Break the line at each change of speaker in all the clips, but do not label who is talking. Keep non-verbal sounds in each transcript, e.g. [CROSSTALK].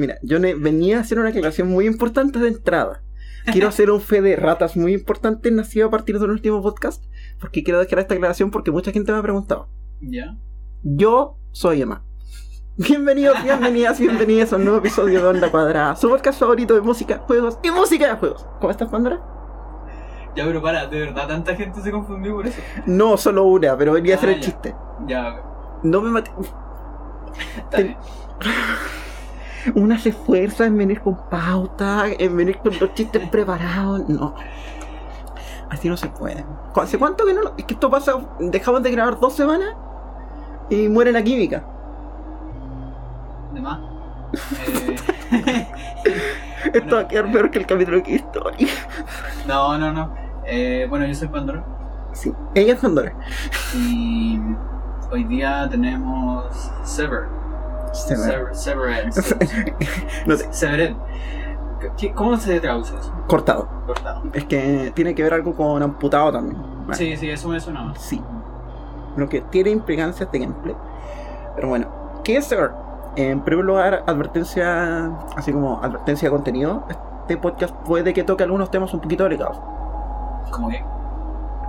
Mira, yo venía a hacer una aclaración muy importante de entrada. Quiero [LAUGHS] hacer un fe de ratas muy importante nacido a partir del último podcast, porque quiero dejar esta aclaración porque mucha gente me ha preguntado.
¿Ya?
Yo soy Emma. Bienvenidos, bienvenidas, bienvenidas a un nuevo episodio de Onda Cuadrada, su podcast favorito de música, juegos y música de juegos. ¿Cómo estás, Pandora?
Ya, pero para, de verdad, tanta gente se confundió por eso.
No, solo una, pero venía a hacer
Ah,
el
ya.
chiste.
Ya,
No me maté.
está
Te-
bien.
Una se esfuerza en venir con pauta, en venir con los chistes preparados. No. Así no se puede. ¿Cu- ¿Hace cuánto que no? Es que esto pasa. Dejamos de grabar dos semanas y muere la química.
De más. Eh, [LAUGHS]
Esto va a quedar peor que el capítulo que Story.
no, no, no. Eh, bueno, yo soy Pandora.
Sí, ella es Pandora.
Y hoy día tenemos Sever. Sever. Severed. [LAUGHS]
no sé,
Severed. ¿Qué- ¿Cómo se traduce eso?
cortado.
Cortado.
Es que tiene que ver algo con amputado también.
Sí, sí, eso me suena más.
Sí. Lo que tiene implicancias de gameplay. Pero bueno, ¿qué es Sever? En primer lugar, advertencia, así como advertencia de contenido. Este podcast puede que toque algunos temas un poquito delicados.
Como que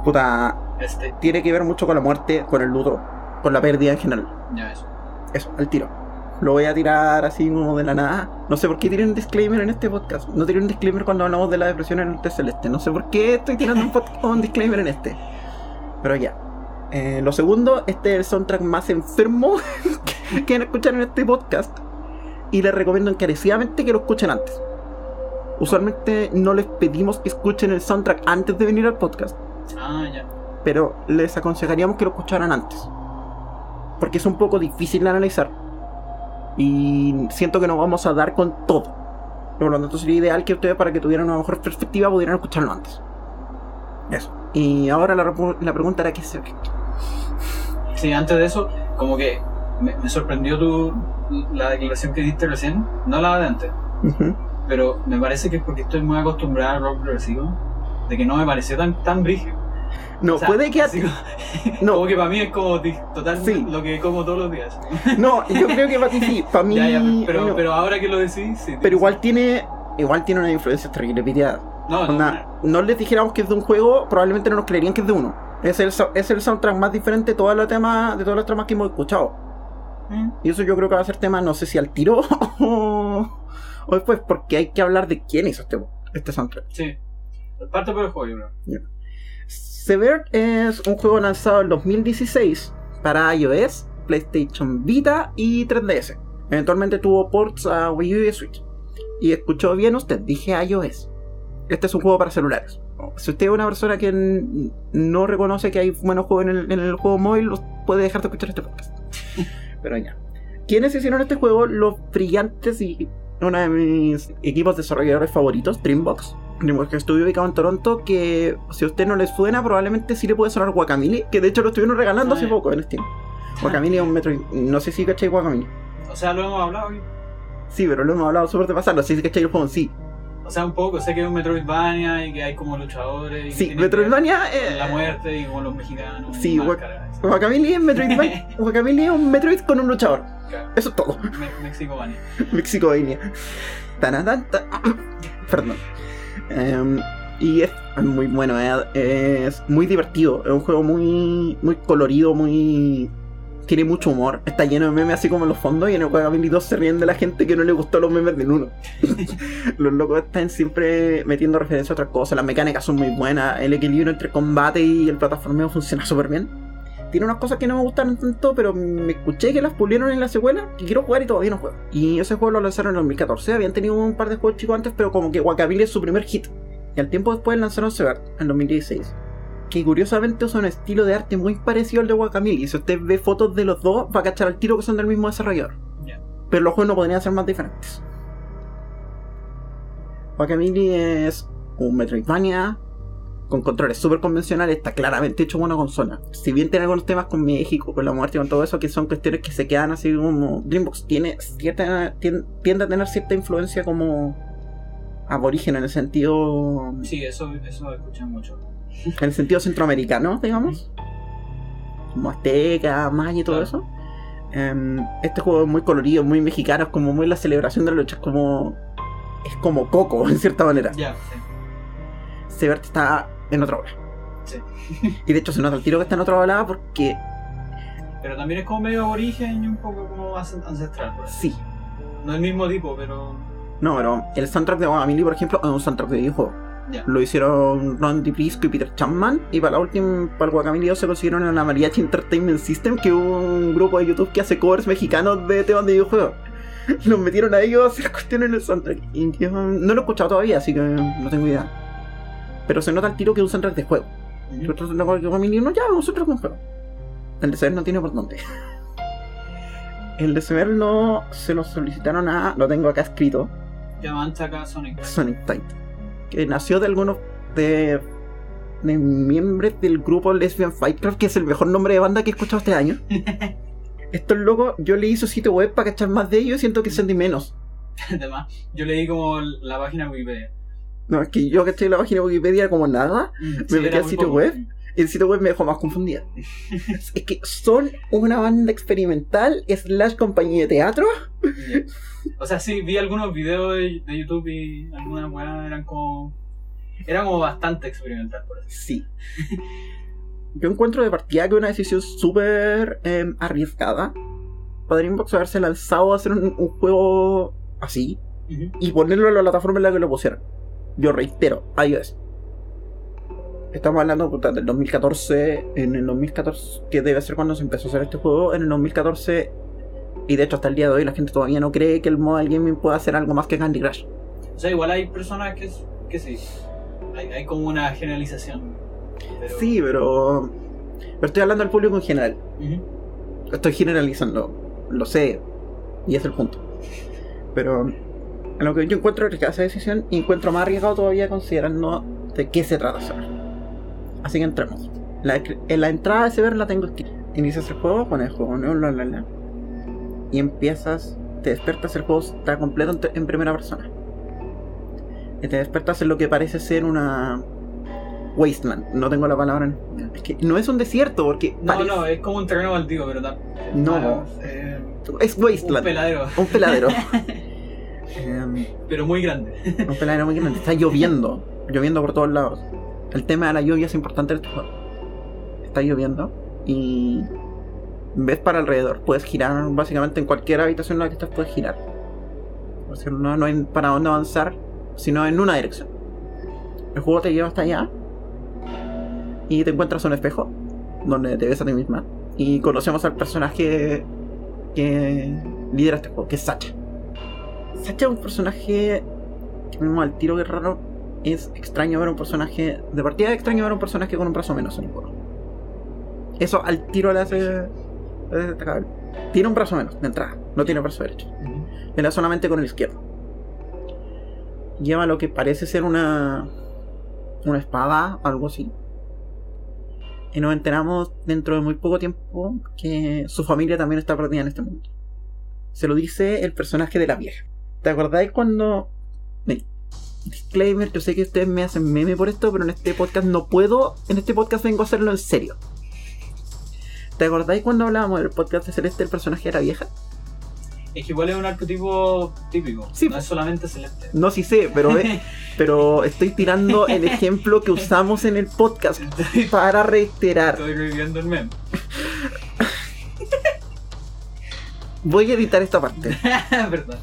Puta,
este.
tiene que ver mucho con la muerte, con el luto, con la pérdida en general.
Ya, eso.
Eso, al tiro. Lo voy a tirar así como de la nada. No sé por qué tiré un disclaimer en este podcast. No tiré un disclaimer cuando hablamos de la depresión en el té celeste. No sé por qué estoy tirando un, disclaimer en este. Pero ya. Eh, lo segundo, este es el soundtrack más enfermo [LAUGHS] que que escuchar en este podcast. Y les recomiendo encarecidamente que lo escuchen antes. Usualmente no les pedimos que escuchen el soundtrack antes de venir al podcast
Ah, ya.
pero les aconsejaríamos que lo escucharan antes. Porque es un poco difícil de analizar. Y siento que nos vamos a dar con todo. Por lo tanto, sería ideal que ustedes, para que tuvieran una mejor perspectiva, pudieran escucharlo antes. Eso. Y ahora la, la pregunta era: ¿qué se ve?
Sí, antes de eso, como que me, me sorprendió tu, la declaración que diste recién. No la de antes. Pero me parece que es porque estoy muy acostumbrado al rock progresivo. De que no me pareció tan, tan brígido.
No,
O sea,
puede que a
así
ti.
como-
No,
Como que para mí es como di- total
Sí.
lo que como todos los días.
no, yo creo que para ti sí. Para mí. [LAUGHS]
Ya, ya, pero,
no.
pero ahora que lo decís, sí.
Pero igual tiene. Igual tiene una influencia terrible piteada.
No, no,
Onda, no les dijéramos que es de un juego, probablemente no nos creerían que es de uno. Es el, es el soundtrack más diferente de todos los temas, de todos los temas que hemos escuchado.
Mm,
Y eso yo creo que va a ser tema, no sé si al tiro [LAUGHS] o, o después, porque hay que hablar de quién hizo este, este soundtrack.
Sí. Parte por el juego, yo creo.
Sever es un juego lanzado en 2016 para iOS, PlayStation Vita y 3DS. Eventualmente tuvo ports a Wii U y Switch. Y escuchó bien usted, dije iOS. Este es un juego para celulares. Si usted es una persona que no reconoce que hay buenos juegos en el, en el juego móvil, puede dejar de escuchar este podcast. [LAUGHS] Pero ya. ¿Quiénes hicieron este juego? Los brillantes y uno de mis equipos desarrolladores favoritos, Dreambox. Dreambox que estuvo ubicado en Toronto, que si a usted no le suena, probablemente sí le puede sonar Guacamole, que de hecho lo estuvieron regalando hace poco en Steam. Guacamole es un metro... No sé si cachai Guacamole.
O sea, lo hemos hablado. ¿sí?
Sí, pero lo hemos hablado súper de pasarlo. Sí cachai el juego en sí.
O sea, un poco. Sé que es un Metroidvania y que hay como luchadores. Y que
Sí,
que
Metroidvania...
con
eh,
La muerte y como los mexicanos.
Sí. Guacamole es Metroidvania. [LAUGHS] Guacamole es un Metroid con un luchador.
Claro.
Eso es todo.
Me- Mexicovania. [LAUGHS]
Mexicovania. Tanatán, ta- [COUGHS] Perdón. Em, y es muy bueno, eh, es muy divertido. Es un juego muy, muy colorido, muy. Tiene mucho humor. Está lleno de memes así como en los fondos. Y en el Guacamole 2 se ríen de la gente que no le gustó los memes del 1. [LAUGHS] los locos están siempre metiendo referencia a otras cosas. Las mecánicas son muy buenas. El equilibrio entre combate y el plataformeo funciona súper bien. Tiene unas cosas que no me gustaron tanto, pero me escuché que las pulieron en la secuela, que quiero jugar y todavía no juego. Y ese juego lo lanzaron en 2014, habían tenido un par de juegos chicos antes, pero como que Guacamole es su primer hit. Y al tiempo después lanzaron Sever, en 2016. Que curiosamente usa un estilo de arte muy parecido al de Guacamole. Y si usted ve fotos de los dos, va a cachar al tiro que son del mismo desarrollador. Pero los juegos no podrían ser más diferentes. Guacamole es un Metroidvania con controles súper convencionales, está claramente hecho con una consola. Si bien tiene algunos temas con México, con la muerte y con todo eso, que son cuestiones que se quedan así como. Dreambox tiene cierta, tien- tiende a tener cierta influencia como aborigen en el sentido.
Sí, eso, eso escuché mucho.
En el sentido centroamericano, digamos. Como azteca, maya y todo
Claro.
eso. Em, este juego es muy colorido, muy mexicano, es como muy la celebración de la lucha, es como. Es como Coco, [LAUGHS] en cierta manera.
Ya, sí.
Sebert está en otra ola.
Sí. [LAUGHS]
Y de hecho se nota el tiro que está en otra ola porque
Pero también es como medio aborigen y un poco como ancestral. pues.
sí.
No el mismo tipo, pero.
No, pero el soundtrack de Family, por ejemplo, es un soundtrack de videojuego. Lo hicieron Ron DiPrisco y Peter Chapman. Y para la última, para el Guacamole 2 se consiguieron en la Mariachi Entertainment System, que es un grupo de YouTube que hace covers mexicanos de temas de videojuegos. [LAUGHS] Los metieron a ellos a hacer cuestiones en el soundtrack. Y yo no lo he escuchado todavía, así que no tengo idea. Pero se nota el tiro que es un soundtrack de juego. De Guacamole no, ya, un soundtrack de un juego. El de Sever no tiene por dónde. [LAUGHS] El de Sever no se lo solicitaron a. Lo tengo acá escrito.
Llaman acá Sonic.
Sonic Titan, que nació de algunos de, de miembros del grupo Lesbian Fightcraft, que es el mejor nombre de banda que he escuchado este año. [LAUGHS] Estos locos, yo leí su sitio web para cachar más de ellos y siento que sentí menos. [LAUGHS]
Además, yo leí como la página de Wikipedia.
No, es que yo caché la página de Wikipedia como nada,
Sí,
metí
era
al sitio
poco.
web. y el sitio web me dejó más confundida. [LAUGHS] es que son una banda experimental slash compañía de teatro.
O sea, sí, vi algunos videos de, de YouTube y algunas weas eran como. Era como bastante experimental, por así
Sí. Yo encuentro de partida que una decisión súper em, arriesgada. Para Dreambox haberse lanzado a hacer un, un juego así y ponerlo en la plataforma en la que lo pusieron. Yo reitero, iOS. Estamos hablando puta, del 2014. En el 2014, que debe ser cuando se empezó a hacer este juego. En el 2014, y de hecho hasta el día de hoy, la gente todavía no cree que el mobile gaming pueda hacer algo más que Candy Crush.
O sea, igual hay personas que, que sí. Hay, hay como una generalización. Pero...
Sí, pero. Pero estoy hablando del público en general. Estoy generalizando, lo sé, y es el punto. Pero en lo que yo encuentro arriesgada esa decisión, y encuentro más arriesgado todavía considerando de qué se trata Sever. Así que entremos. La, en la entrada de Sever la tengo escrita. Inicias el juego, pones el juego, no, la, la, la, y empiezas, te despiertas, el juego está completo en, primera persona. Y te despiertas en lo que parece ser una wasteland. No tengo la palabra. en- Es que no es un desierto, porque
No,
parece-
no, es como un terreno baldío, pero
No.
ah, eh,
es
un
wasteland.
peladero,
Un peladero. [LAUGHS] Em,
pero muy grande. [LAUGHS]
un peladero muy grande. Está lloviendo. Lloviendo por todos lados. El tema de la lluvia es importante en este juego. Está lloviendo y ves para alrededor. Puedes girar básicamente en cualquier habitación en la que estás, puedes girar. O sea, no, no hay para dónde avanzar, sino en una dirección. El juego te lleva hasta allá y te encuentras un espejo donde te ves a ti misma. Y conocemos al personaje que lidera este juego, que es Sacha. Sacha es un personaje que al tiro que raro. Es extraño ver un personaje. De partida es extraño ver un personaje con un brazo menos en el juego. Eso al tiro le hace. le hace destacable. Tiene un brazo menos de entrada, no tiene brazo derecho. Pelea solamente con el izquierdo. Lleva lo que parece ser una. una espada, algo así. Y nos enteramos dentro de muy poco tiempo que su familia también está perdida en este mundo. Se lo dice el personaje de la vieja. ¿Te acordáis cuando.? Disclaimer, yo sé que ustedes me hacen meme por esto, pero en este podcast no puedo. En este podcast vengo a hacerlo en serio. ¿Te acordáis cuando hablábamos del podcast de Celeste, el personaje de la vieja?
Es que igual es un arquetipo típico.
Sí.
No es solamente celeste.
No, sí sé, pero, ve- [LAUGHS] pero estoy tirando el ejemplo que usamos en el podcast para reiterar.
estoy reviviendo el meme.
Voy a editar esta parte. [LAUGHS]
Verdad.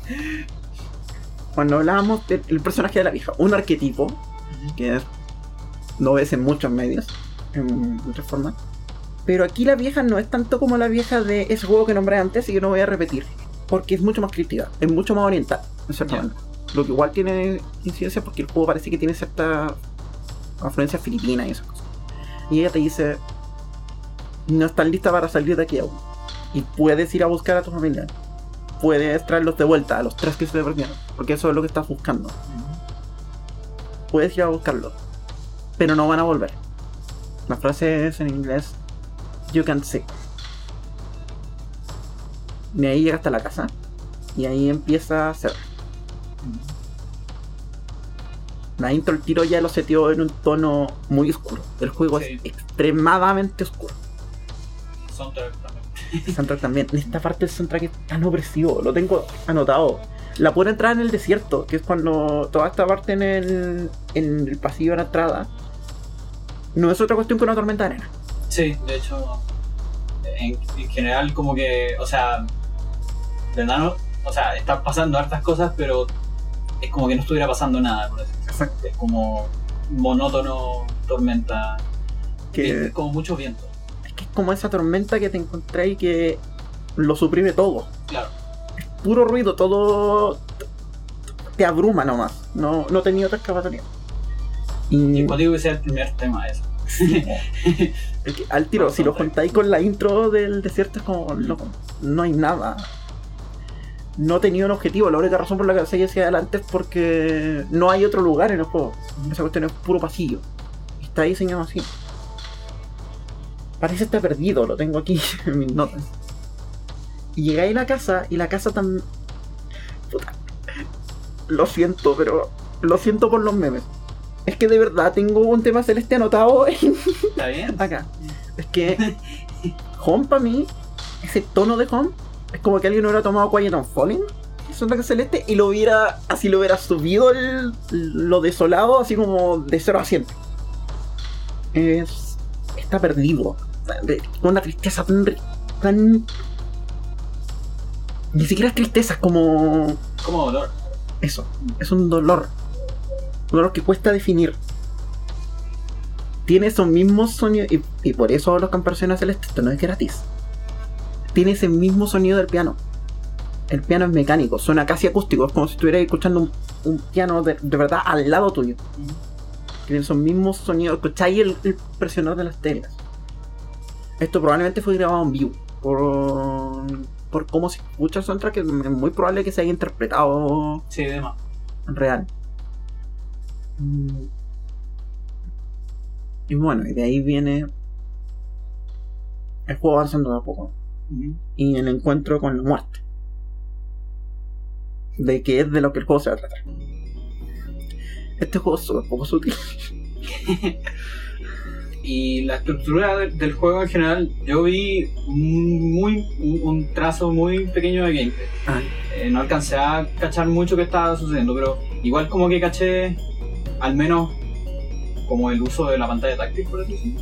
Cuando hablábamos del el personaje de la vieja, un arquetipo que no ves en muchos medios, en muchas formas. Pero aquí la vieja no es tanto como la vieja de ese juego que nombré antes y que no voy a repetir. Porque es mucho más crítica, es mucho más oriental, en cierta manera. Lo que igual tiene incidencia porque el juego parece que tiene cierta afluencia filipina y esas cosas. Y ella te dice, no estás lista para salir de aquí aún. Y puedes ir a buscar a tu familia. Puedes traerlos de vuelta, a los tres que se perdieron. Porque eso es lo que estás buscando. Puedes ir a buscarlos. Pero no van a volver. La frase es en inglés, you can see. Y ahí llega hasta la casa. Y ahí empieza a ser. La intro, el tiro ya lo setió en un tono muy oscuro. El juego
Sí.
es extremadamente oscuro.
Soundtrack también.
Este soundtrack también. En esta parte el soundtrack es tan opresivo, lo tengo anotado. La pura entrada en el desierto, que es cuando toda esta parte en el, en el pasillo de la entrada, no es otra cuestión que una tormenta de arena.
Sí, de hecho, en, en general como que, o sea, de nada, o sea, están pasando hartas cosas, pero es como que no estuviera pasando nada, por.
Exacto.
Es como monótono, tormenta,
Que,
es como mucho viento.
Es es como esa tormenta que te encontré y que lo suprime todo.
Claro.
Puro ruido, todo te abruma nomás. No, no tenía otra escapatoria. Y
cuando digo que sea el primer tema eso. [LAUGHS]
al tiro, si lo juntáis con la intro del desierto, es como loco. No hay nada. No tenía un objetivo. La única razón por la que seguí hacia adelante es porque no hay otro lugar en el juego. Esa cuestión es puro pasillo. Está diseñado así. Parece estar perdido, lo tengo aquí [LAUGHS] en mis notas. Y llegáis a la casa y la casa tan. Puta. Lo siento, pero. Lo siento por los memes. Es que de verdad tengo un tema celeste anotado [LAUGHS] en
¿Está bien?
acá. Es que Home para mí, ese tono de Home, es como que alguien hubiera tomado Quiet on Falling, soundtrack celeste, y lo hubiera, así lo hubiera subido el- lo desolado, así como de 0 a 100. Es, está perdido. Una tristeza tan, tan... Ni siquiera es tristeza, es como...
Como dolor.
Eso, es un dolor. Un dolor que cuesta definir. Tiene esos mismos sonidos. Y, y por eso los Camperaciones Celestes, esto no es gratis. Tiene ese mismo sonido del piano. El piano es mecánico, suena casi acústico. Es como si estuvieras escuchando un, un piano de, de verdad al lado tuyo. Tiene esos mismos sonidos. Escucháis el, el presionar de las teclas. Esto probablemente fue grabado en vivo. Por, por cómo se escucha el soundtrack, es muy probable que se haya interpretado
Sí, demás.
real. Y bueno, y de ahí viene el juego avanzando de a poco. Y el encuentro con la muerte. De que es de lo que el juego se va a tratar. Este juego es súper poco sutil. [LAUGHS]
Y la estructura de- del juego en general, yo vi muy, un- un trazo muy pequeño de gameplay.
Ah,
Eh, no alcancé a cachar mucho que estaba sucediendo, pero igual como que caché al menos como el uso de la pantalla táctil, por así decirlo.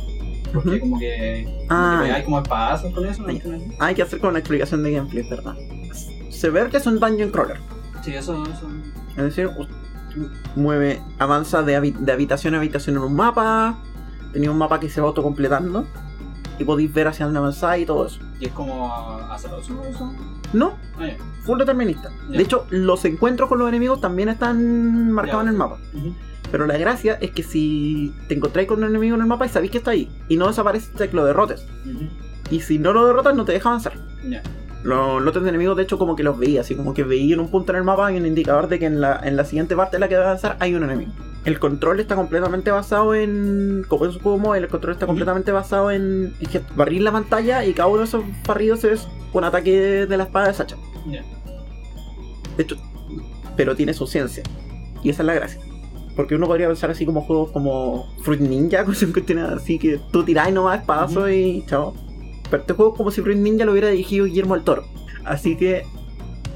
Porque
ujú.
como que, como
Ah,
que hay como espadazos con eso.
hay que hacer con una explicación de gameplay, ¿verdad? Se ve que es un dungeon crawler.
Sí, eso, eso.
Es decir, mueve, avanza de, habi- de habitación a habitación en un mapa. Tenía un mapa que se va autocompletando. Y podéis ver hacia dónde avanzáis y todo eso.
Y es como azaroso eso.
No,
Ah,
full determinista. De hecho, los encuentros con los enemigos también están marcados en el mapa. Pero la gracia es que si te encontráis con un enemigo en el mapa y sabéis que está ahí, y no desaparece que lo derrotes. Y si no lo derrotas, no te deja avanzar. Los lotes de enemigos, de hecho, como que los veía, así como que veía en un punto en el mapa hay un indicador de que en la, en la siguiente parte en la que va a avanzar hay un enemigo. El control está completamente basado en. Como es un juego móvil, el control está completamente basado en, barrir la pantalla y cada uno de esos barridos es un ataque de la espada de Sacha. De hecho, pero tiene su ciencia. Y esa es la gracia. Porque uno podría pensar así como juegos como Fruit Ninja, [LAUGHS] cosas que tiene así que tú tirás nomás espadazo
Ujú.
y chao. Pero este juego es como si Fruit Ninja lo hubiera dirigido Guillermo del Toro. Así que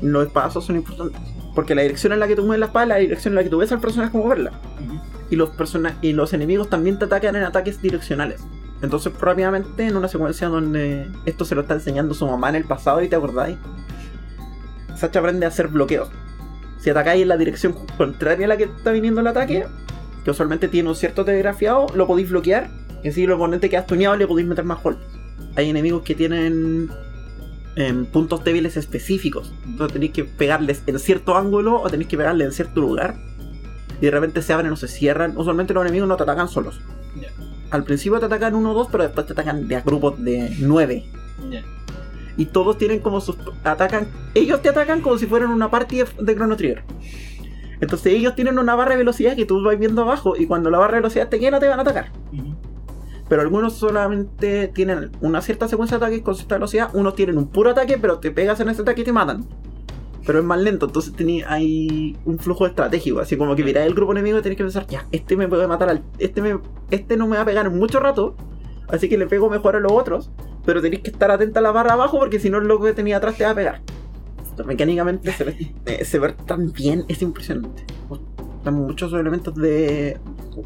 los espadazos son importantes. Porque la dirección en la que tú mueves la espada es la dirección en la que tú ves al personaje moverla.
Ujú.
Y los, persona y los enemigos también te atacan en ataques direccionales. Entonces, rápidamente, en una secuencia donde esto se lo está enseñando su mamá en el pasado y te acordáis, Sacha aprende a hacer bloqueos. Si atacáis en la dirección contraria a la que está viniendo el ataque, que usualmente tiene un cierto telegrafiado, lo podéis bloquear. Y así el oponente que has tuneado le podéis meter más golpes. Hay enemigos que tienen em, puntos débiles específicos. Entonces tenéis que pegarles en cierto ángulo o tenéis que pegarles en cierto lugar. Y de repente se abren o se cierran. Usualmente los enemigos no te atacan solos. Al principio te atacan uno o dos, pero después te atacan de a grupos de nueve.
Ya.
Y todos tienen como sus. Atacan. Ellos te atacan como si fueran una party de, Chrono Trigger. Entonces ellos tienen una barra de velocidad que tú vas viendo abajo. Y cuando la barra de velocidad te llena, te van a atacar. Pero algunos solamente tienen una cierta secuencia de ataques con cierta velocidad. Unos tienen un puro ataque, pero te pegas en ese ataque y te matan. Pero es más lento, entonces hay un flujo estratégico. Así como que miráis el grupo enemigo y tenés que pensar, ya, este me puede matar al. Este, me, este no me va a pegar en mucho rato. Así que le pego mejor a los otros. pero tenéis que estar atenta a la barra abajo porque si no el loco que tenía atrás te va a pegar. Mecánicamente eh, se ve tan bien, es impresionante. Están muchos elementos de,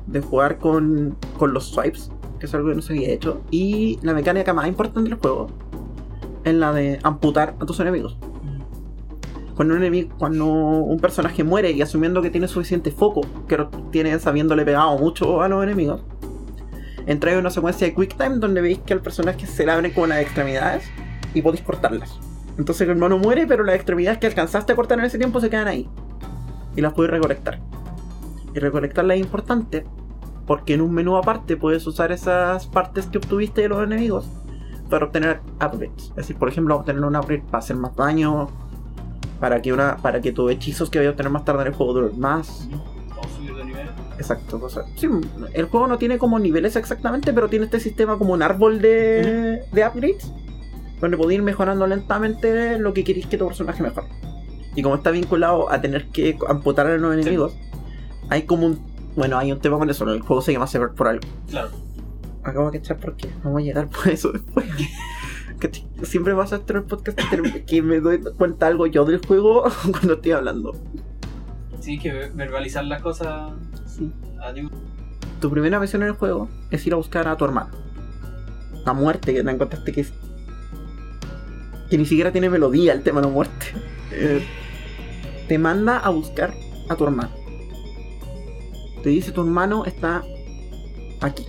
de jugar con, con los swipes, que es algo que no se había hecho. Y la mecánica más importante del juego es la de amputar a tus enemigos. Cuando un, enemigo, cuando un personaje muere y asumiendo que tiene suficiente foco, que tiene sabiéndole pegado mucho a los enemigos, entra en una secuencia de quick time donde veis que al personaje se le abren como las extremidades y podéis cortarlas. Entonces el hermano muere, pero las extremidades que alcanzaste a cortar en ese tiempo se quedan ahí. Y las puedes recolectar. Y recolectarlas es importante porque en un menú aparte puedes usar esas partes que obtuviste de los enemigos para obtener upgrades. Es decir, por ejemplo, obtener un upgrade para hacer más daño, para que una para que tus hechizos que vayas a obtener más tarde en el juego duren más.
O subir de nivel.
Exacto, o sea, sí, el juego no tiene como niveles exactamente, pero tiene este sistema como un árbol de, de upgrades, donde podéis ir mejorando lentamente lo que queréis que tu personaje mejore. Y como está vinculado a tener que amputar a los enemigos, hay como un. Bueno, hay un tema con eso, el juego se llama Sever por algo.
Claro.
Acabo de cachar por qué, vamos a llegar por eso después. [LAUGHS] Que Siempre pasa esto en el podcast que- me doy cuenta algo yo del juego [LAUGHS] cuando estoy hablando.
Sí, que ver- verbalizar las cosas
Sí.
ayuda.
tu primera misión en el juego es ir a buscar a tu hermano. La muerte que te encontraste que es. que ni siquiera tiene melodía el tema de la muerte. [LAUGHS] Eh, te manda a buscar a tu hermano. Te dice tu hermano está aquí.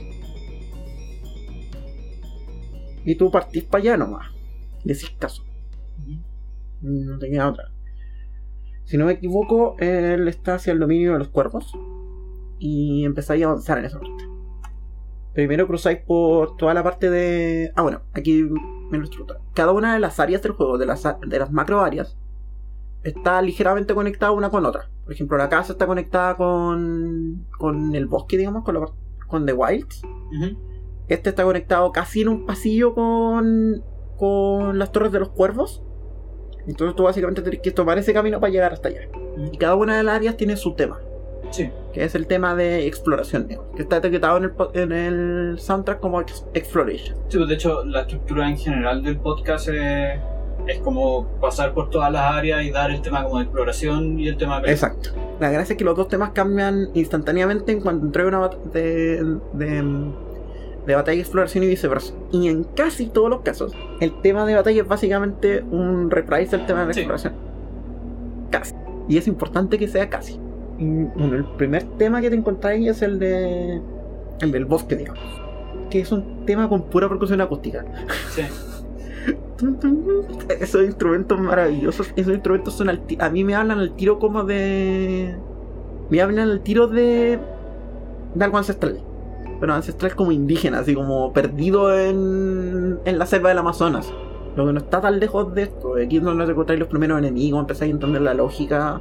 Y tú partís para allá nomás. Le decís caso. No te queda otra. Si no me equivoco, él está hacia el dominio de los cuervos. Y empezáis a avanzar en esa parte. Primero cruzáis por toda la parte de. Ah, bueno, aquí me lo. Cada una de las áreas del juego, de las, de las macro áreas, está ligeramente conectada una con otra. Por ejemplo, la casa está conectada con. con el bosque, digamos, con, la con The Wilds. Este está conectado casi en un pasillo con. con las torres de los cuervos. Entonces tú básicamente tienes que tomar ese camino para llegar hasta allá. Y cada una de las áreas tiene su tema,
Sí.
que es el tema de exploración, digamos, que está etiquetado en el, en el soundtrack como ex- Exploration.
Sí, pues de hecho la estructura en general del podcast es, es como pasar por todas las áreas y dar el tema como de exploración y el tema de
Exacto. La gracia es que los dos temas cambian instantáneamente en cuanto entrega una de, de, de batalla y exploración y viceversa. Y en casi todos los casos, el tema de batalla es básicamente un reprise del tema de la
Sí.
exploración. Casi. Y es importante que sea casi. Y, bueno, el primer tema que te encontráis es el de. el del bosque, digamos. Que es un tema con pura percusión acústica.
Sí. [LAUGHS] [LAUGHS]
Esos instrumentos maravillosos, esos instrumentos son al a mí me hablan al tiro como de me hablan al tiro de de algo ancestral. Pero ancestral como indígena, así como perdido en, en la selva del Amazonas. Lo que no está tan lejos de esto. Aquí es donde encontráis los primeros enemigos, empezáis a entender la lógica.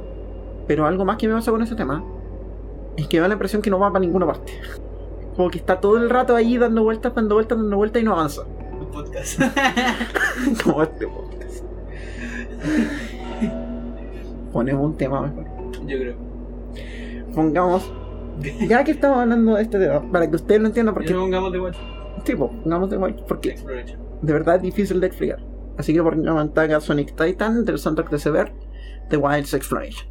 Pero algo más que me pasa con ese tema es que me da la impresión que no va para ninguna parte. Como que está todo el rato ahí dando vueltas, dando vueltas, dando vueltas y no avanza.
Podcast. [LAUGHS]
como este podcast. Ponemos un tema mejor.
Yo creo.
Pongamos. Ya que estamos hablando de este tema, para que ustedes lo entiendan,
¿Por
porque.
no pongamos de Watch
Tipo, pongamos de igual, porque
Exploration?
de verdad es difícil de explicar. Así que pongamos en tag a Sonic Titan del soundtrack de Sever, The Wilds Exploration.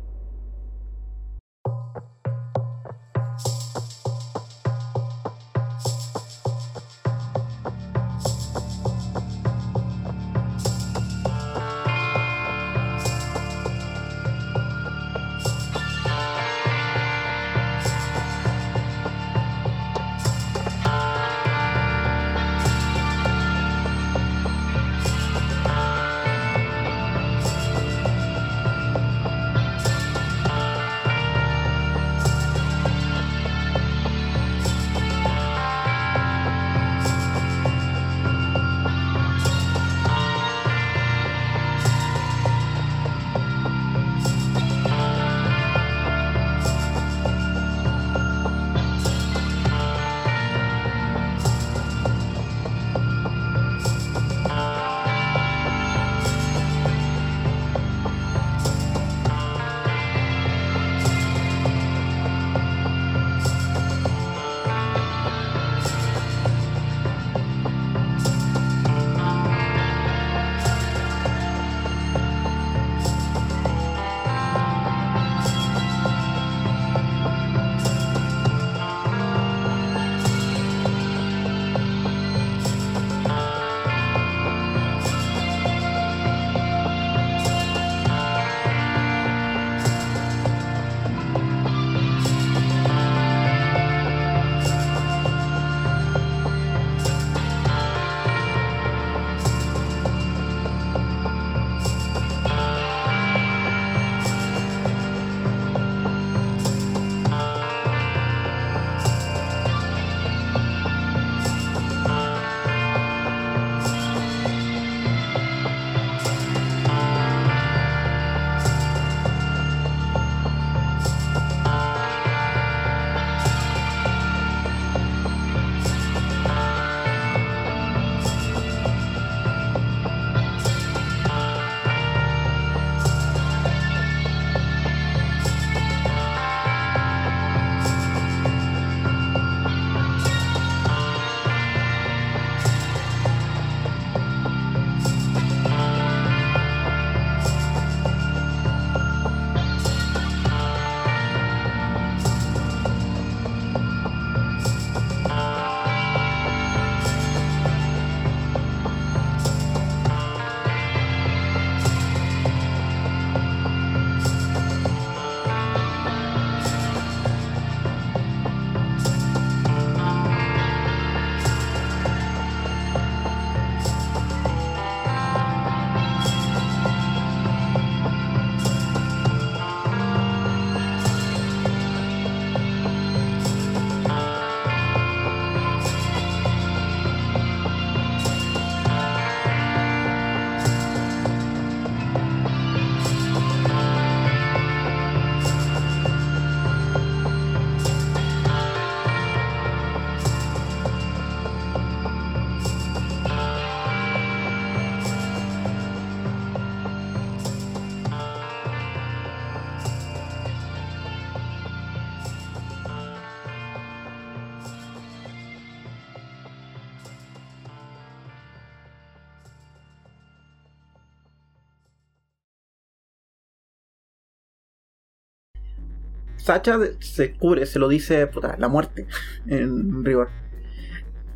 Sacha se cubre, se lo dice puta, la muerte en rigor.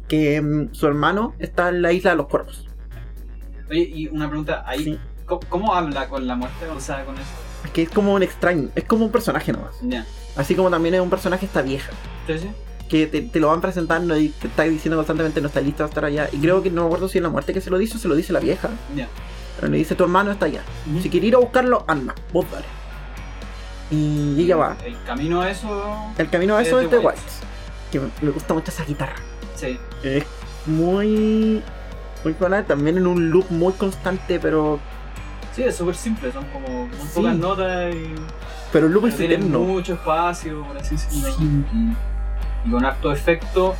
Que mm, su hermano está en la isla de los cuervos.
Oye, y una pregunta, ahí,
Sí.
¿cómo, cómo habla con la muerte? O sea, con eso.
Es que es como un extraño, es como un personaje nomás.
Ya.
Así como también es un personaje esta vieja.
¿Sí, sí?
Que te, te lo van presentando y te está diciendo constantemente no está listo va a estar allá. Y creo que no me acuerdo si en la muerte que se lo dice o se lo dice la vieja.
Ya.
Pero le dice tu hermano está allá. Si quiere ir a buscarlo, anda, vos dale. Y ella va.
El camino a eso.
El camino a
Es
eso es de
White.
Que me- gusta mucho esa guitarra.
Sí.
Es muy. Muy buena, también en un loop muy constante, pero.
Sí, es súper simple, son como muy
Sí.
pocas notas y.
Pero el loop es
tiene
eterno.
mucho espacio, por así decirlo.
Sí.
Y, con harto efecto,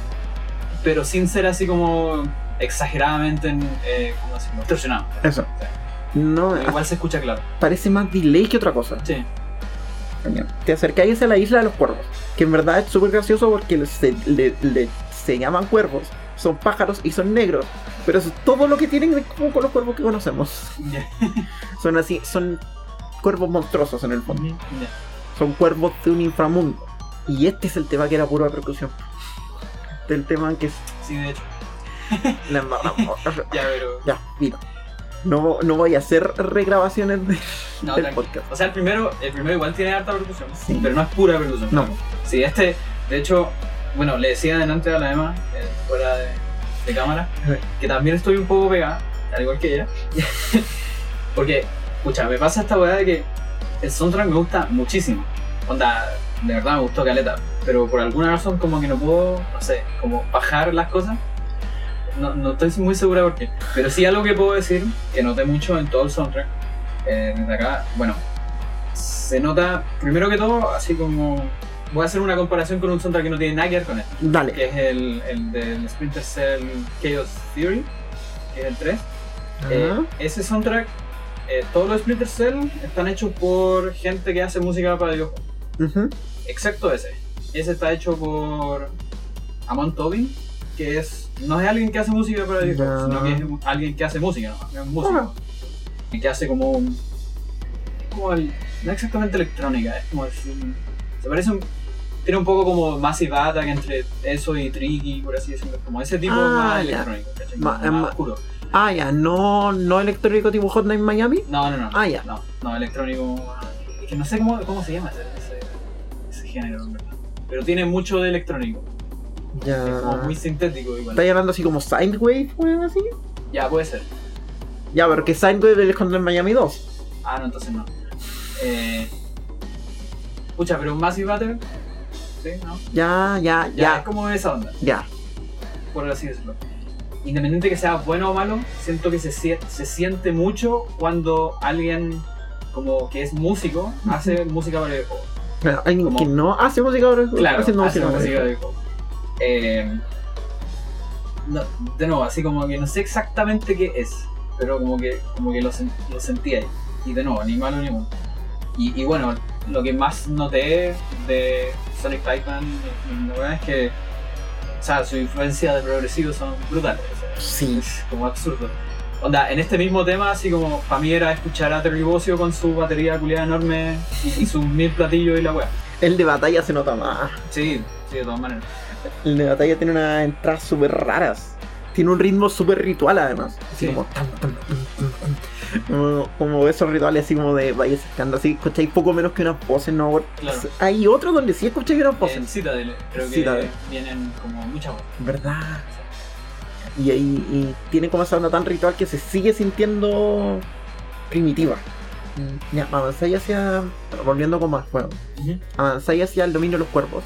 pero sin ser así como exageradamente eh, ¿cómo decirlo? distorsionado.
Eso. No,
igual se escucha claro.
parece más delay que otra cosa.
Sí.
Te acercáis a la isla de los cuervos. Que en verdad es súper gracioso porque se, le- le- se llaman cuervos. Son pájaros y son negros. Pero eso es todo lo que tienen es como con los cuervos que conocemos. [LAUGHS] Son así, son cuervos monstruosos en el fondo. Son cuervos de un inframundo. Y este es el tema que era pura percusión. Del tema que es
Sí, de hecho. [LAUGHS]
la embarramos. [LAUGHS]
Ya, pero.
ya, mira. No, no voy a hacer regrabaciones de-
No,
del
tranquilo.
podcast.
O sea, el primero, el primero igual tiene harta percusión,
Sí.
pero no es pura percusión.
No.
Sí, este, de hecho, bueno, le decía delante a la Emma, eh, fuera de, de cámara,
Sí.
que también estoy un poco pegada, al igual que ella. [LAUGHS] Porque, pucha, me pasa esta weá de que el soundtrack me gusta muchísimo. Onda, de verdad me gustó Caleta, pero por alguna razón como que no puedo, no sé, como bajar las cosas. No, no estoy muy segura por qué. Pero sí algo que puedo decir, que noté mucho en todo el soundtrack, eh, desde acá, bueno, se nota, primero que todo, así como... Voy a hacer una comparación con un soundtrack que no tiene nada que ver con esto,
Dale.
que es el, el del Splinter Cell Chaos Theory, que es el 3. Eh, ese soundtrack, eh, todos los Splinter Cell están hechos por gente que hace música para videojuegos, excepto ese. Ese está hecho por Amon Tobin, que es no es alguien que hace música para videojuegos, sino que es alguien que hace música, ¿no? es músico. Y que hace como un- como el, no exactamente electrónica, es como el- se parece un tiene un poco como Massive Attack entre eso y Tricky, por así decirlo, como ese tipo
Ah,
más
ya.
electrónico, ¿cachai?
Ma- es
más
ma-
oscuro.
Ah, ya, no, no electrónico tipo Hotline Miami.
No, no, no.
Ah, ya.
No, no, electrónico. Es que no sé cómo, cómo se llama ese, ese, ese género, en verdad. Pero tiene mucho de electrónico. Es como
Ya.
muy sintético igual.
¿Estás hablando así como Sidewave o algo así?
Ya, puede ser.
Ya, pero que Sidewave es Hotline Miami 2.
Ah, no, entonces no. Eh. Pucha, pero Massive Attack. Sí, ¿no?
Ya, ya,
Ya, es
ya,
como esa onda,
ya.
por así decirlo. Independiente que sea bueno o malo, siento que se, se siente mucho cuando alguien como que es músico hace música para videojuegos.
Claro, alguien
Como-
que no hace música ahora
Claro,
haciendo
hace
música.
música de juego. Eh, no, de nuevo, así como que no sé exactamente qué es, pero como que, como que lo, sen- lo sentí ahí. Y de nuevo, ni malo ni bueno. Y, y bueno, lo que más noté de Sonic y la verdad es que o sea, su influencia de progresivo son brutales. o sea,
Sí.
Es como absurdo. Onda, en este mismo tema, así como para mí era escuchar a Terry Bossio con su batería culiada enorme y, y sus mil platillos y la wea.
El de batalla se nota más.
Sí, sí, de todas maneras.
El de batalla tiene unas entradas súper raras. Tiene un ritmo súper ritual además. Así
Sí.
como tan, tan, tan. Como, como esos rituales así como de vaya acercando así, escucháis poco menos que unas voces, ¿no?
Claro.
Hay otro donde sí escucháis unas
En
voces.
Citadel, creo que
Citadel.
vienen como muchas voces.
¿Verdad? Y ahí y tiene como esa onda tan ritual que se sigue sintiendo primitiva. Mm, Ya, avanzáis hacia. Volviendo como al juego. Avanzáis hacia el dominio de los cuervos.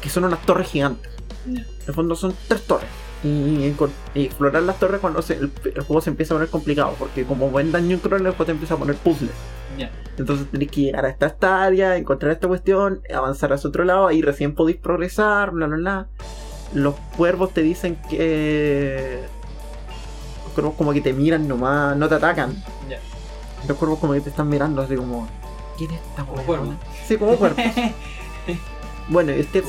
Que son unas torres gigantes. En el fondo son tres torres. Y, explorar las torres cuando se- el, el juego se empieza a poner complicado. Porque como buen daño crawler, el juego te empieza a poner puzzles. Entonces tenéis que llegar hasta esta área, encontrar esta cuestión, avanzar hacia otro lado, ahí recién podéis progresar, bla bla bla. Los cuervos te dicen que. Los cuervos como que te miran nomás, no te atacan.
Ya.
Los cuervos como que te están mirando así como. ¿Quién es esta
Como cuervo.
Sí, como cuervos. [LAUGHS] bueno, usted,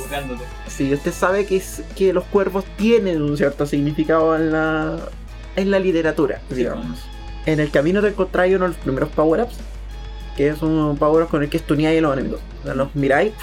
sí, usted sabe que, es, que los cuervos tienen un cierto significado en la, en la literatura,
Sí,
digamos. En el camino te encontráis uno de los primeros power-ups, que es un power-up con el que stuneáis a los enemigos. O sea, los miráis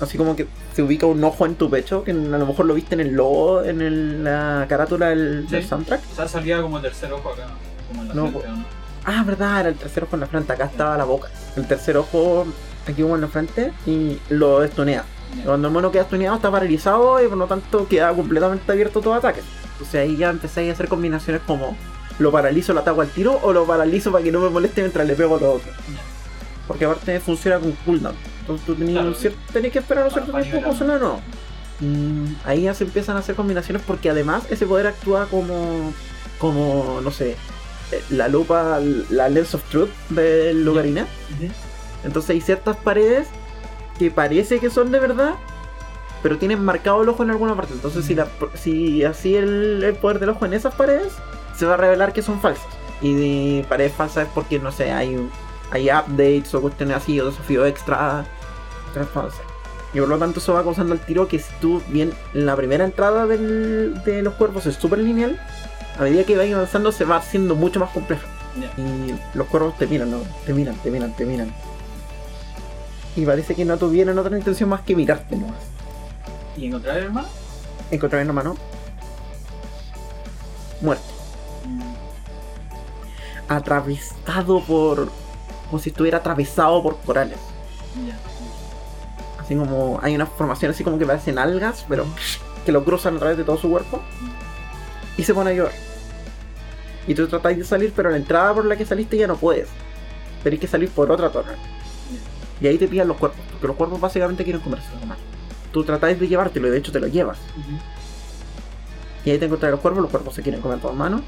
Así como que se ubica un ojo en tu pecho, que a lo mejor lo viste en el logo, en el- la carátula del, soundtrack.
O sea, salía como tercer ojo acá, como en la
No,
frente, ¿o no?
Ah, verdad, era el tercer ojo en la frente, acá estaba la boca. El tercer ojo aquí como en la frente y lo estunea. Cuando el mono queda estuneado está paralizado y por lo tanto queda completamente abierto todo ataque. Entonces ahí ya empecé a hacer combinaciones como lo paralizo, lo ataco al tiro o lo paralizo para que no me moleste mientras le pego a los otros. Porque aparte funciona con cooldown. Entonces tú tenías,
Claro.
un cier- tenías que esperar un cierto tiempo para funcionar o no. Y ahí ya se empiezan a hacer combinaciones porque además ese poder actúa como, como no sé, eh, la lupa, la Lens of Truth del Lugarina. Entonces hay ciertas paredes que parece que son de verdad, pero tienen marcado el ojo en alguna parte. Entonces si, la, si así el, el poder del ojo en esas paredes, se va a revelar que son falsas. Y de paredes falsas es porque, no sé, hay, hay updates o cuestiones así, o desafíos extra. extra falsas. Y por lo tanto eso va causando el tiro que si tú bien la primera entrada del- de los cuervos es súper lineal, a medida que vais avanzando se va haciendo mucho más complejo.
Ya.
Y los cuervos te miran, ¿no? Te miran, te miran, te miran. Y parece que no tuvieron otra intención más que mirarte nomás.
¿Y encontrar el hermano?
Encontrar una mano. Muerto. Atravesado por. como si estuviera atravesado por corales.
Ya.
Así como. hay una formación así como que parecen algas, pero que lo cruzan a través de todo su cuerpo. Y se pone a llover. Y tú tratáis de salir, pero la entrada por la que saliste ya no puedes. Tenéis que salir por otra torre. Y ahí te pillan los cuerpos, porque los cuerpos básicamente quieren comerse los humanos. Tú tratáis de llevártelo y de hecho te lo llevas. Y ahí te encuentras los cuervos, los cuervos se quieren comer todos manos.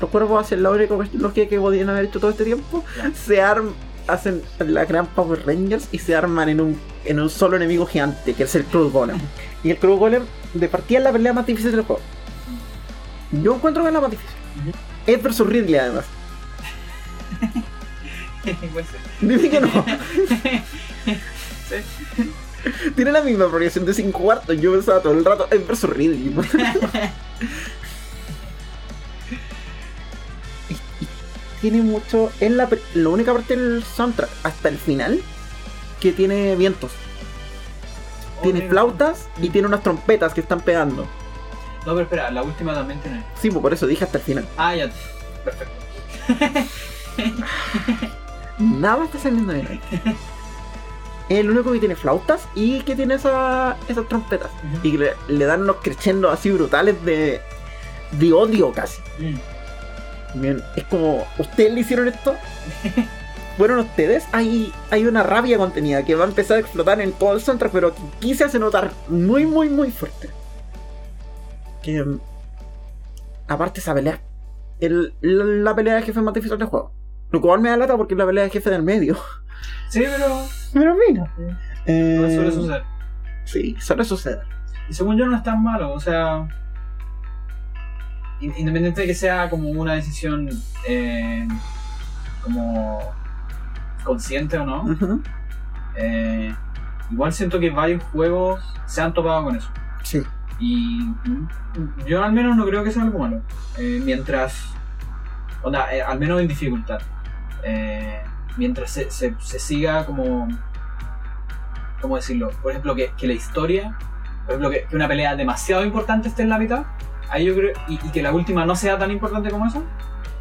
Los cuervos hacen la única lógica que podían haber hecho todo este tiempo. Se arman, hacen la gran Power Rangers y se arman en un, en un solo enemigo gigante, que es el Crude Golem. [LAUGHS] Y el Crude Golem de partida es la pelea más difícil del juego. Yo encuentro que es la más difícil.
Ujú.
Es versus Ridley además. [LAUGHS] [LAUGHS]
Puede ser.
Dime que no.
Sí.
Tiene la misma progresión de 5 cuartos. Yo pensaba todo el rato es versus Ridley. Tiene mucho. Es la, la única parte del soundtrack hasta el final que tiene vientos. Tiene flautas y tiene unas trompetas que están pegando.
No, pero espera, la última también tiene.
Sí, pues por eso dije hasta el final.
Ah, ya. Perfecto. [LAUGHS]
Nada está saliendo de ahí. Es el único que tiene flautas y que tiene esa- esas trompetas. Y le, le dan unos crescendos así brutales de, de odio casi.
Mm.
Bien, es como, ¿ustedes le hicieron esto? [LAUGHS] ¿Fueron ustedes? Hay, hay una rabia contenida que va a empezar a explotar en todo el soundtrack, pero que aquí se hace notar muy, muy, muy fuerte. Que, mm, aparte esa pelea, el, la, la pelea de jefe más difícil del juego. Lo cual me da lata porque es la pelea de jefe del medio.
Sí, pero.
Pero mira.
No
Eh,
suele suceder.
Sí, suele suceder.
Y según yo no es tan malo, o sea. in- Independiente de que sea como una decisión. eh, como. consciente o no. Eh, igual siento que varios juegos se han topado con eso.
Sí.
Y yo al menos no creo que sea algo malo. Eh, mientras. Onda, eh, al menos en dificultad. Eh, mientras se, se- se siga como. ¿Cómo decirlo? Por ejemplo, que, que la historia. Por ejemplo, que, que una pelea demasiado importante esté en la mitad. Ahí yo creo. Y, y que la última no sea tan importante como eso.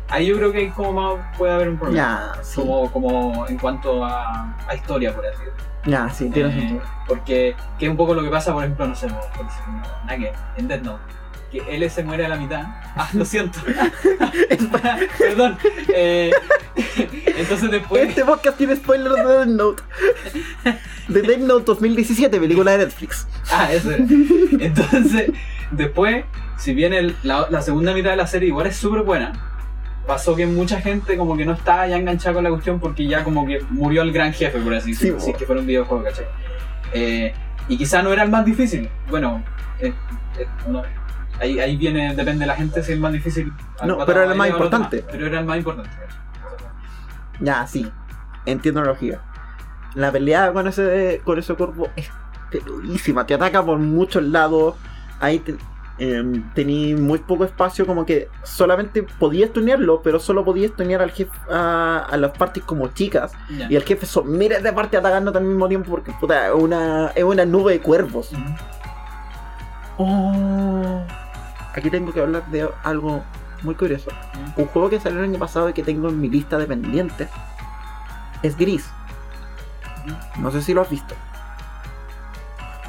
Ahí yo creo que como más puede haber un problema.
Sí.
Como, como en cuanto a, a historia, por así decirlo.
Ya, sí, tiene
Eh,
sentido.
Porque, que es un poco lo que pasa, por ejemplo, no sé, por por en Death Note. Que él se muere a la mitad. Ah, lo siento. [LAUGHS] Perdón. Eh, entonces después.
Este podcast tiene spoilers de Death Note. De Death Note 2017, película de Netflix.
Ah, eso era. Entonces, después, si bien el- la, la segunda mitad de la serie igual es súper buena, pasó que mucha gente como que no estaba ya enganchada con la cuestión porque ya como que murió el gran jefe, por así decirlo.
Sí,
si es que fuera un videojuego, ¿cachai? Eh, y quizá no era el más difícil. Bueno, eh, eh, no, ahí, ahí viene, depende de la gente si es el más difícil.
No, pero era el más importante.
Pero era el más importante.
Ya, sí. Entiendo la lógica. La pelea con ese, con ese cuerpo es peluísima. Te ataca por muchos lados. Ahí te- em, tenía muy poco espacio, como que solamente podías tunearlo, pero solo podías tunear al jefe a, a las partes como chicas. Y al jefe son miles de partes atacándote al mismo tiempo porque puta, es una, es una nube de cuervos. Oh. Aquí tengo que hablar de algo muy curioso. Un juego que salió el año pasado y que tengo en mi lista de pendientes es Gris. No sé si lo has visto.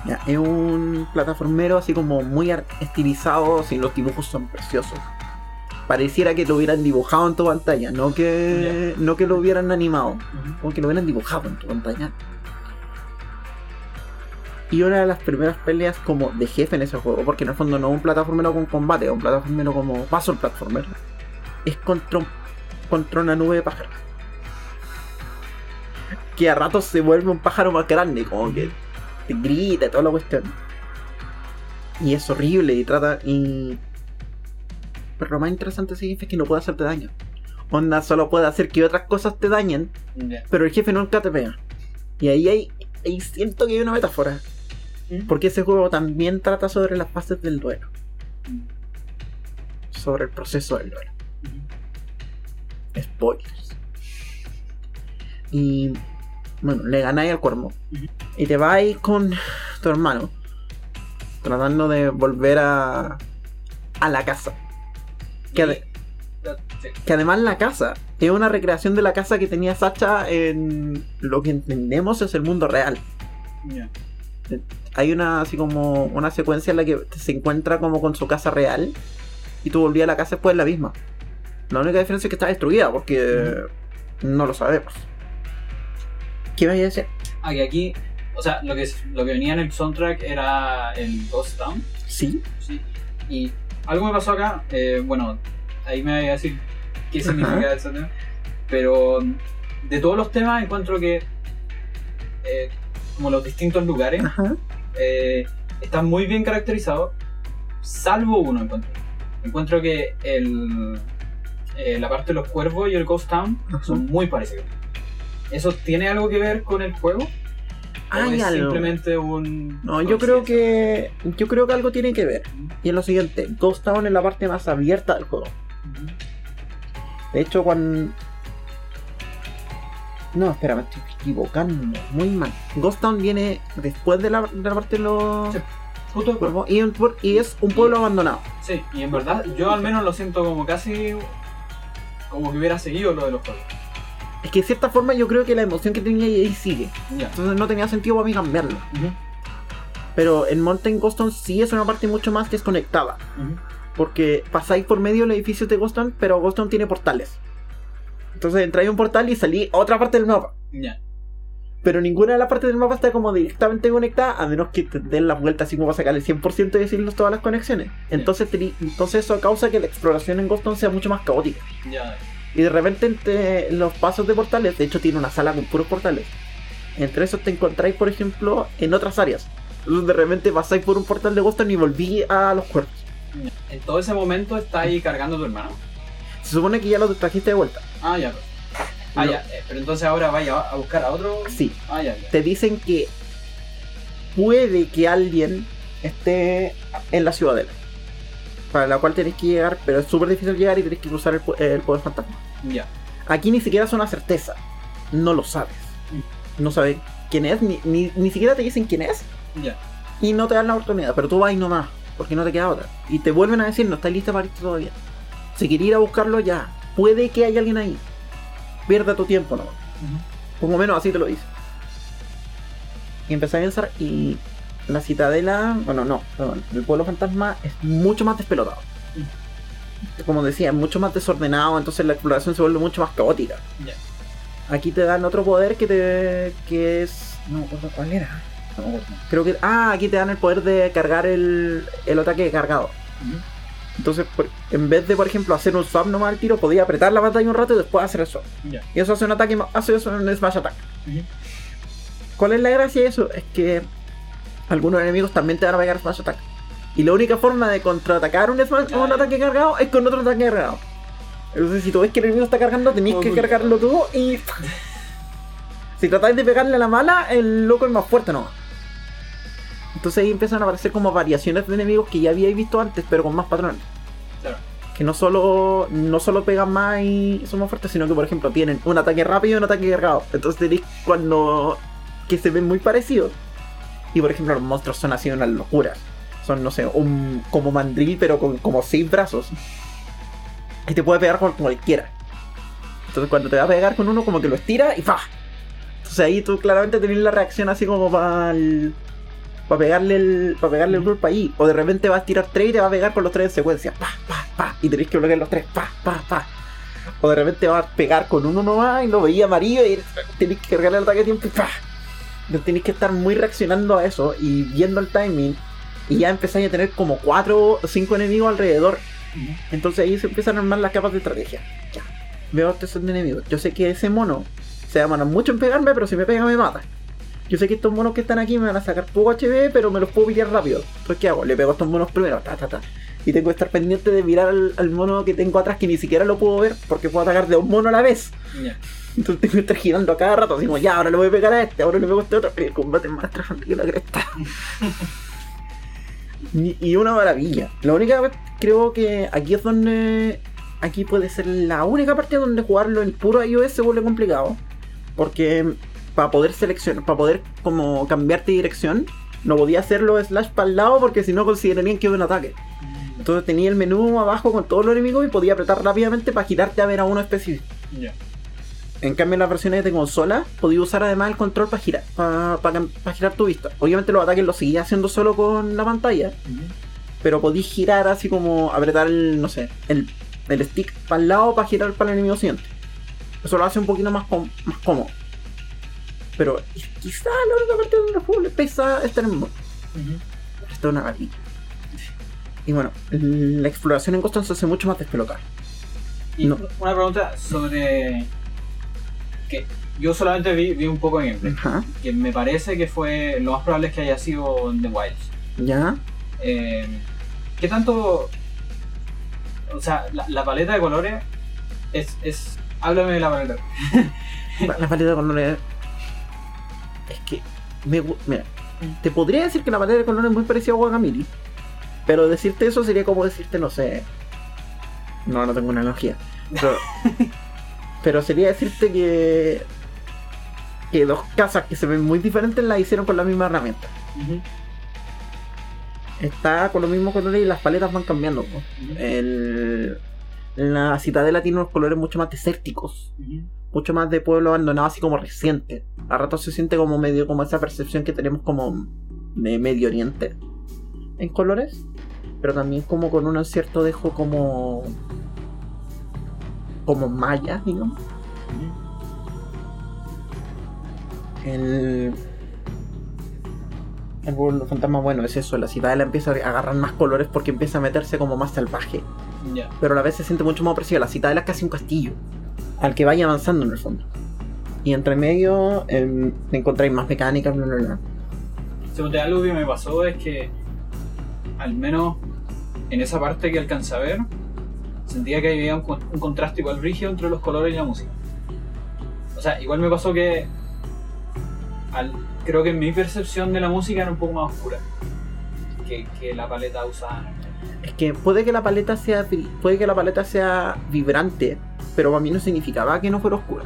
Ya, es un plataformero así como muy estilizado, si los dibujos son preciosos. Pareciera que lo hubieran dibujado en tu pantalla, no que, no que lo hubieran animado, como que lo hubieran dibujado en tu pantalla. Y una de las primeras peleas como de jefe en ese juego, porque en el fondo no es un plataformero con combate, es un plataformero como paso el plataformero, es contra, contra una nube de pájaros. Que a ratos se vuelve un pájaro más grande, como que te grita y toda la cuestión. Y es horrible y trata. Y... Pero lo más interesante de ese jefe es que no puede hacerte daño. Onda solo puede hacer que otras cosas te dañen, pero el jefe nunca te pega. Y ahí hay, ahí siento que hay una metáfora. Porque ese juego también trata sobre las fases del duelo. Sobre el proceso del duelo. Spoilers. Y bueno, le ganáis al cuervo. Y te vais con tu hermano. Tratando de volver a, a la casa. Que, que además la casa es una recreación de la casa que tenía Sacha en lo que entendemos es el mundo real.
Ya.
Hay una así como una secuencia en la que se encuentra como con su casa real y tú volvías a la casa después de la misma. La única diferencia es que está destruida porque no lo sabemos. ¿Qué vais a decir?
Ah, que aquí, o sea, lo que, lo que venía en el soundtrack era el Ghost Town.
Sí.
Sí. Y algo me pasó acá, eh, bueno, ahí me voy a decir qué significa ese tema. Pero de todos los temas encuentro que eh, como los distintos lugares eh, están muy bien caracterizados, salvo uno encuentro. Encuentro que el, eh, la parte de los cuervos y el Ghost Town
Ajá.
son muy parecidos. ¿Eso tiene algo que ver con el juego? ¿O es
algo.
simplemente un...
No, yo creo que. Yo creo que algo tiene que ver. Y es lo siguiente, Ghost Town es la parte más abierta del juego. De hecho, cuando. No, espera, me estoy equivocando. Muy mal. Ghost Town viene después de la, de la parte de los
Sí. Justo después.
y, es un pueblo abandonado.
Sí, y en verdad yo al menos lo siento como casi como que hubiera seguido lo de los juegos.
Es que de cierta forma yo creo que la emoción que tenía ahí sigue. Entonces no tenía sentido para mí cambiarlo. Pero en Mountain Ghost Town sí es una parte mucho más desconectada. Porque pasáis por medio del edificio de Ghost Town, pero Ghost Town tiene portales. Entonces entráis a un portal y salí a otra parte del mapa.
Ya.
Pero ninguna de las partes del mapa está como directamente conectada, a menos que te den la vuelta así como para sacar el 100% y decirnos todas las conexiones. Entonces, teni- entonces eso causa que la exploración en Ghost Town sea mucho más caótica.
Ya.
Y de repente entre los pasos de portales, de hecho tiene una sala con puros portales. Entre esos te encontráis, por ejemplo, en otras áreas. Entonces de repente pasáis por un portal de Ghost Town y volví a los cuerpos.
En todo ese momento está ahí cargando tu hermano.
Se supone que ya lo trajiste de vuelta.
Ah, ya. Ah,
No.
ya. eh, pero entonces ahora vaya a buscar a otro.
Sí.
Ah, ya, ya.
Te dicen que puede que alguien esté en la ciudadela. Para la cual tenés que llegar, pero es súper difícil llegar y tenés que cruzar el, el poder fantasma.
Ya.
Aquí ni siquiera es una certeza. No lo sabes. No sabes quién es, ni, ni, ni siquiera te dicen quién es.
Ya.
Y no te dan la oportunidad, pero tú vas y nomás, porque no te queda otra. Y te vuelven a decir, no estás lista para irte todavía. Si quieres ir a buscarlo ya, puede que haya alguien ahí. Pierda tu tiempo, no. Por lo menos así te lo dice. Y empecé a pensar y la citadela, bueno, no, perdón, el pueblo fantasma es mucho más despelotado. Como decía, es mucho más desordenado, entonces la exploración se vuelve mucho más caótica. Aquí te dan otro poder que te que es no me acuerdo cuál era. No. Creo que ah, aquí te dan el poder de cargar el, el ataque cargado. Entonces, por- en vez de, por ejemplo, hacer un swap nomás al tiro, podía apretar la pantalla un rato y después hacer el swap. Y eso hace un ataque, hace eso un smash attack. ¿Cuál es la gracia de eso? Es que algunos enemigos también te van a pegar Smash Attack. Y la única forma de contraatacar un, smash,
Ah,
un ataque cargado es con otro ataque cargado. Entonces, si tú ves que el enemigo está cargando, tenéis
Oh,
que cargarlo tú y. [LAUGHS] si tratáis de pegarle a la mala, el loco es más fuerte, ¿no? Entonces ahí empiezan a aparecer como variaciones de enemigos que ya habíais visto antes, pero con más patrones.
Claro.
Que no solo, no solo pegan más y son más fuertes, sino que por ejemplo tienen un ataque rápido y un ataque cargado. Entonces tenéis cuando. que se ven muy parecidos. Y por ejemplo los monstruos son así unas locuras. Son, no sé, un como mandril, pero con como seis brazos. Y te puede pegar con cualquiera. Entonces cuando te va a pegar con uno, como que lo estira y ¡fa! Entonces ahí tú claramente tenés la reacción así como para para pegarle el para pegarle el ahí. O de repente vas a tirar tres y te va a pegar con los tres en secuencia. Pa pa pa. Y tenés que bloquear los tres. Pa pa pa. O de repente vas a pegar con uno nomás y lo veía amarillo y tenés que cargarle el ataque a tiempo y pa. Entonces tenés que estar muy reaccionando a eso y viendo el timing. Y ya empezáis a tener como cuatro o cinco enemigos alrededor. Entonces ahí se empiezan a armar las capas de estrategia. Ya. Veo son de enemigos. Yo sé que ese mono se demora mucho en pegarme pero si me pega me mata yo sé que estos monos que están aquí me van a sacar poco HB, pero me los puedo pillar rápido. Entonces, ¿qué hago? Le pego a estos monos primero, ta, ta, ta. Y tengo que estar pendiente de mirar al, al mono que tengo atrás, que ni siquiera lo puedo ver, porque puedo atacar de un mono a la vez. Entonces tengo que estar girando a cada rato, así como, ya, ahora le voy a pegar a este, ahora le pego a este otro. Y el combate es más estresante que la cresta. [LAUGHS] y, y una maravilla. La única vez, creo que aquí es donde... Aquí puede ser la única parte donde jugarlo en puro iOS se vuelve complicado. Porque para poder seleccionar, para poder como cambiarte de dirección, no podía hacerlo slash para el lado porque si no considerarían que era un ataque. Entonces tenía el menú abajo con todos los enemigos y podía apretar rápidamente para girarte a ver a uno específico. En cambio, en las versiones de consola, podía usar además el control para girar, para, para, para girar tu vista. Obviamente los ataques los seguía haciendo solo con la pantalla, pero podías girar así como apretar el, no sé, el, el stick para el lado para girar para el enemigo siguiente. Eso lo hace un poquito más, com- más cómodo. Pero quizá la única parte donde juego le pesa es tener modo. Esto es una maravilla. Y bueno, la exploración en Constance hace mucho más despelocar.
Y
No.
una pregunta sobre. que yo solamente vi, vi un poco de gameplay. Que me parece que fue. Lo más probable es que haya sido en The Wilds.
¿Ya?
Eh, ¿Qué tanto.? O sea, la, la paleta de colores es, es. Háblame de la paleta. [LAUGHS]
La paleta de colores. Es que. Me, mira, te podría decir que la paleta de colores es muy parecida a Guagamili. Pero decirte eso sería como decirte, no sé. No, no tengo una analogía. Pero, [LAUGHS] pero sería decirte que. Que dos casas que se ven muy diferentes las hicieron con la misma herramienta. Está con los mismos colores y las paletas van cambiando. El, la citadela tiene unos colores mucho más desérticos mucho más de pueblo abandonado, así como reciente. A ratos se siente como medio como esa percepción que tenemos como de Medio Oriente en colores, pero también como con un cierto dejo como como maya, digamos. El el pueblo fantasma, bueno, es eso, la ciudadela empieza a agarrar más colores porque empieza a meterse como más salvaje pero a la vez se siente mucho más opresiva. La citadela es casi un castillo al que vaya avanzando en el fondo. Y entre medio em, encontráis más mecánicas, bla, bla, bla.
Según algo que me pasó es que, al menos en esa parte que alcancé a ver, sentía que había un, un contraste igual rígido entre los colores y la música. O sea, igual me pasó que, al- creo que mi percepción de la música era un poco más oscura que, que la paleta usada.
Es que puede que la paleta sea puede que la paleta sea vibrante, pero para mí no significaba que no fuera oscura,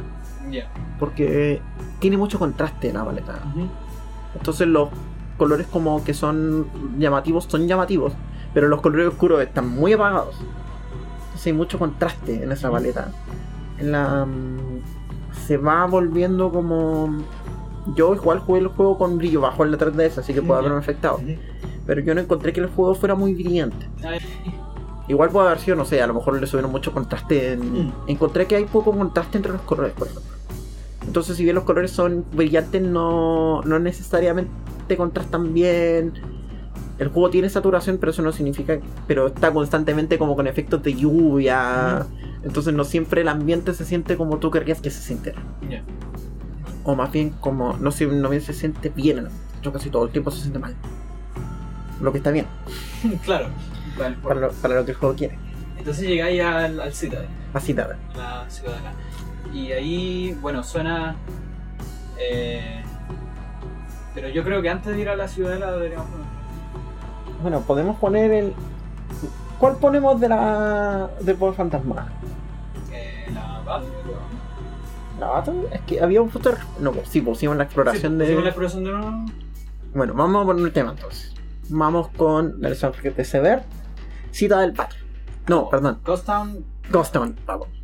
Ya.
porque tiene mucho contraste la paleta. Entonces los colores como que son llamativos son llamativos, pero los colores oscuros están muy apagados. Entonces hay mucho contraste en esa paleta. En la mm, se va volviendo como yo igual jugué el juego con brillo bajo en la 3DS, así que puede haberme afectado. Pero yo no encontré que el juego fuera muy brillante. Igual puede haber sido, no sé, a lo mejor le subieron mucho contraste. en-
Mm.
Encontré que hay poco contraste entre los colores, por ejemplo. Entonces, si bien los colores son brillantes, no, no necesariamente contrastan bien. El juego tiene saturación, pero eso no significa. Pero está constantemente como con efectos de lluvia. Entonces, no siempre el ambiente se siente como tú querrías que se sintiera. O más bien, como no, se, no bien se siente bien. Yo casi todo el tiempo se siente mal. Lo que está bien, [LAUGHS]
claro.
Para lo, para lo que el juego quiere.
Entonces llegáis al, al Citadel.
Así nada.
la ciudadana. Y ahí, bueno, suena. eh, Pero yo creo que antes de ir a la ciudadela deberíamos poner.
Bueno, podemos poner el. ¿Cuál ponemos de la. de Poder Fantasma?
Eh, la Batman,
¿La Battle? Es que había un footer. No, pues sí, pusimos la exploración de.
¿Pusimos la exploración de nuevo?
Bueno, vamos a poner el tema entonces. Vamos con la de Sever. Cita del Patio. No, perdón.
Ghost Town.
Ghost Town, vamos.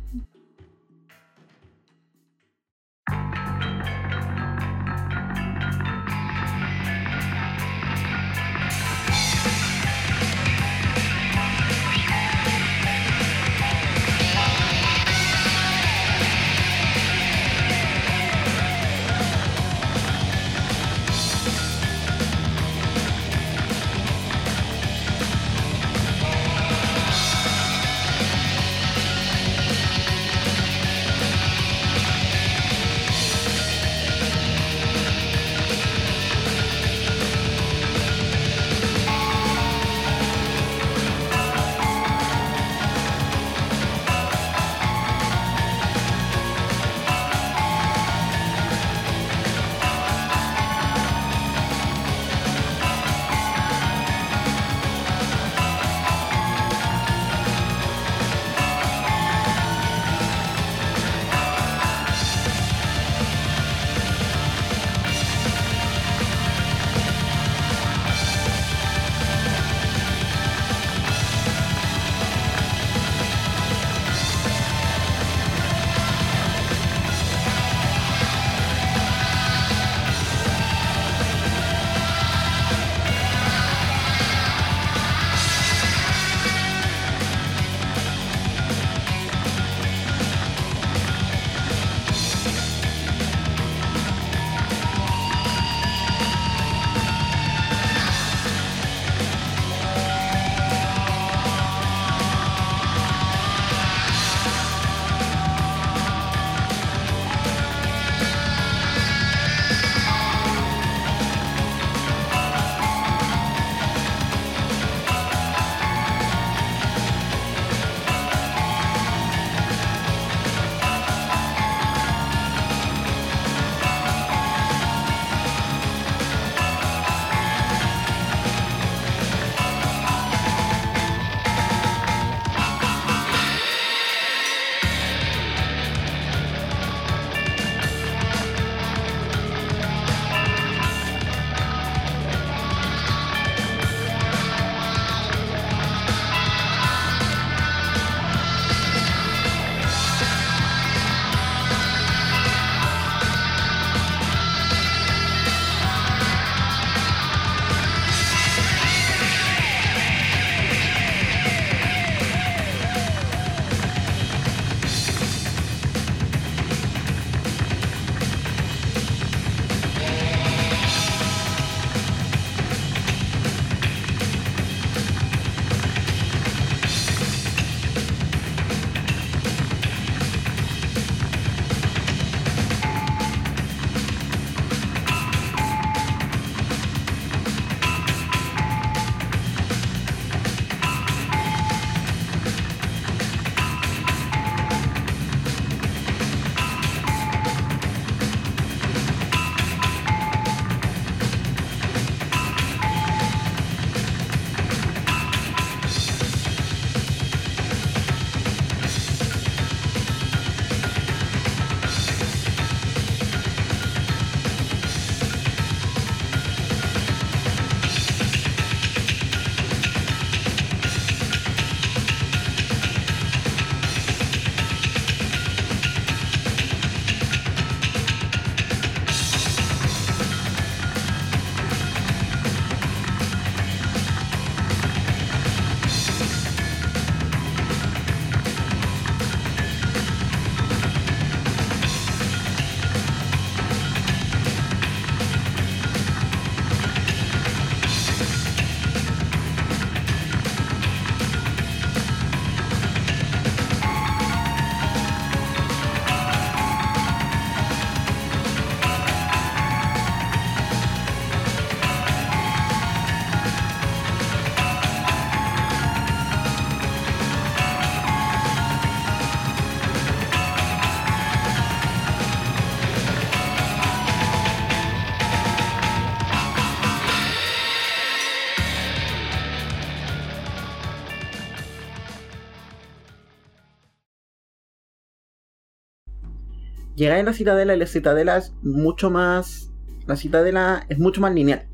Llegáis a la citadela y la citadela es mucho más. La citadela es mucho más lineal.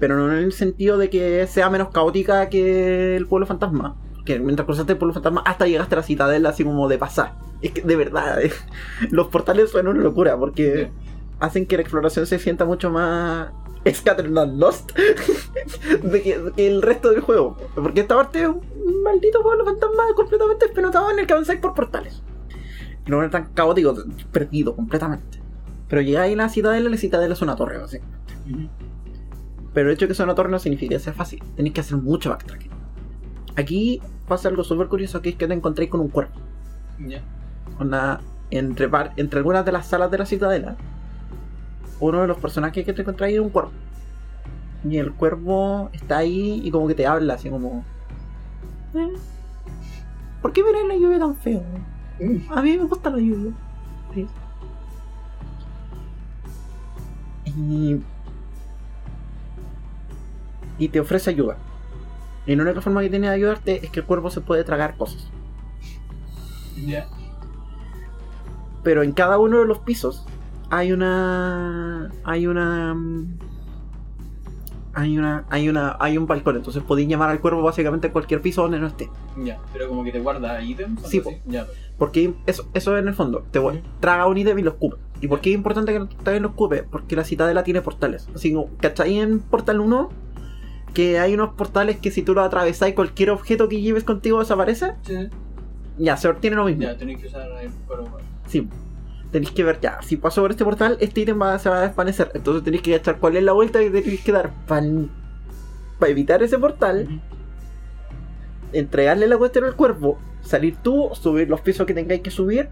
Pero no en el sentido de que sea menos caótica que el pueblo fantasma. Que mientras cruzaste el pueblo fantasma hasta llegaste a la citadela así como de pasar. Es que de verdad, eh, [LAUGHS] los portales son una locura porque hacen que la exploración se sienta mucho más Scatterland Lost [LAUGHS] de que, de que el resto del juego. Porque esta parte es un maldito pueblo fantasma completamente despenotado en el que avanzáis por portales. No era tan caótico, perdido completamente. Pero llegáis a la citadela y la citadela es una torre, básicamente. Pero el hecho de que sea una torre no significa que sea fácil. Tenéis que hacer mucho backtracking. Aquí pasa algo súper curioso que es que te encontráis con un cuerpo.
Ya.
Onda, entre, entre algunas de las salas de la citadela, uno de los personajes que te encontráis es un cuervo. Y el cuervo está ahí y como que te habla, así como... "Eh, ¿Por qué miráis la lluvia tan feo? A mí me gusta la lluvia. Sí. Y... y te ofrece ayuda. Y la única forma que tiene de ayudarte es que el cuervo se puede tragar cosas.
Ya.
pero en cada uno de los pisos hay una hay una mm, hay una hay una hay un balcón entonces podéis llamar al cuervo básicamente a cualquier piso donde no esté
Ya. Pero como que te guarda ítems.
Sí,
así. Ya.
porque eso eso en el fondo te
Ujú.
traga un ítem y lo escupe y por qué es importante que también lo escupe porque la citadela tiene portales así como ¿cachai en Portal 1? que hay unos portales que si tú los atravesáis cualquier objeto que lleves contigo desaparece
Sí.
ya se tiene lo mismo
Ya, tenéis que usar el cuervo.
Sí. Tenéis que ver ya, si paso por este portal, este ítem va, se va a desvanecer. Entonces tenéis que echar cuál es la vuelta que tenéis que dar para evitar ese portal, entregarle la cuestión al cuervo, salir tú, subir los pisos que tengáis que subir,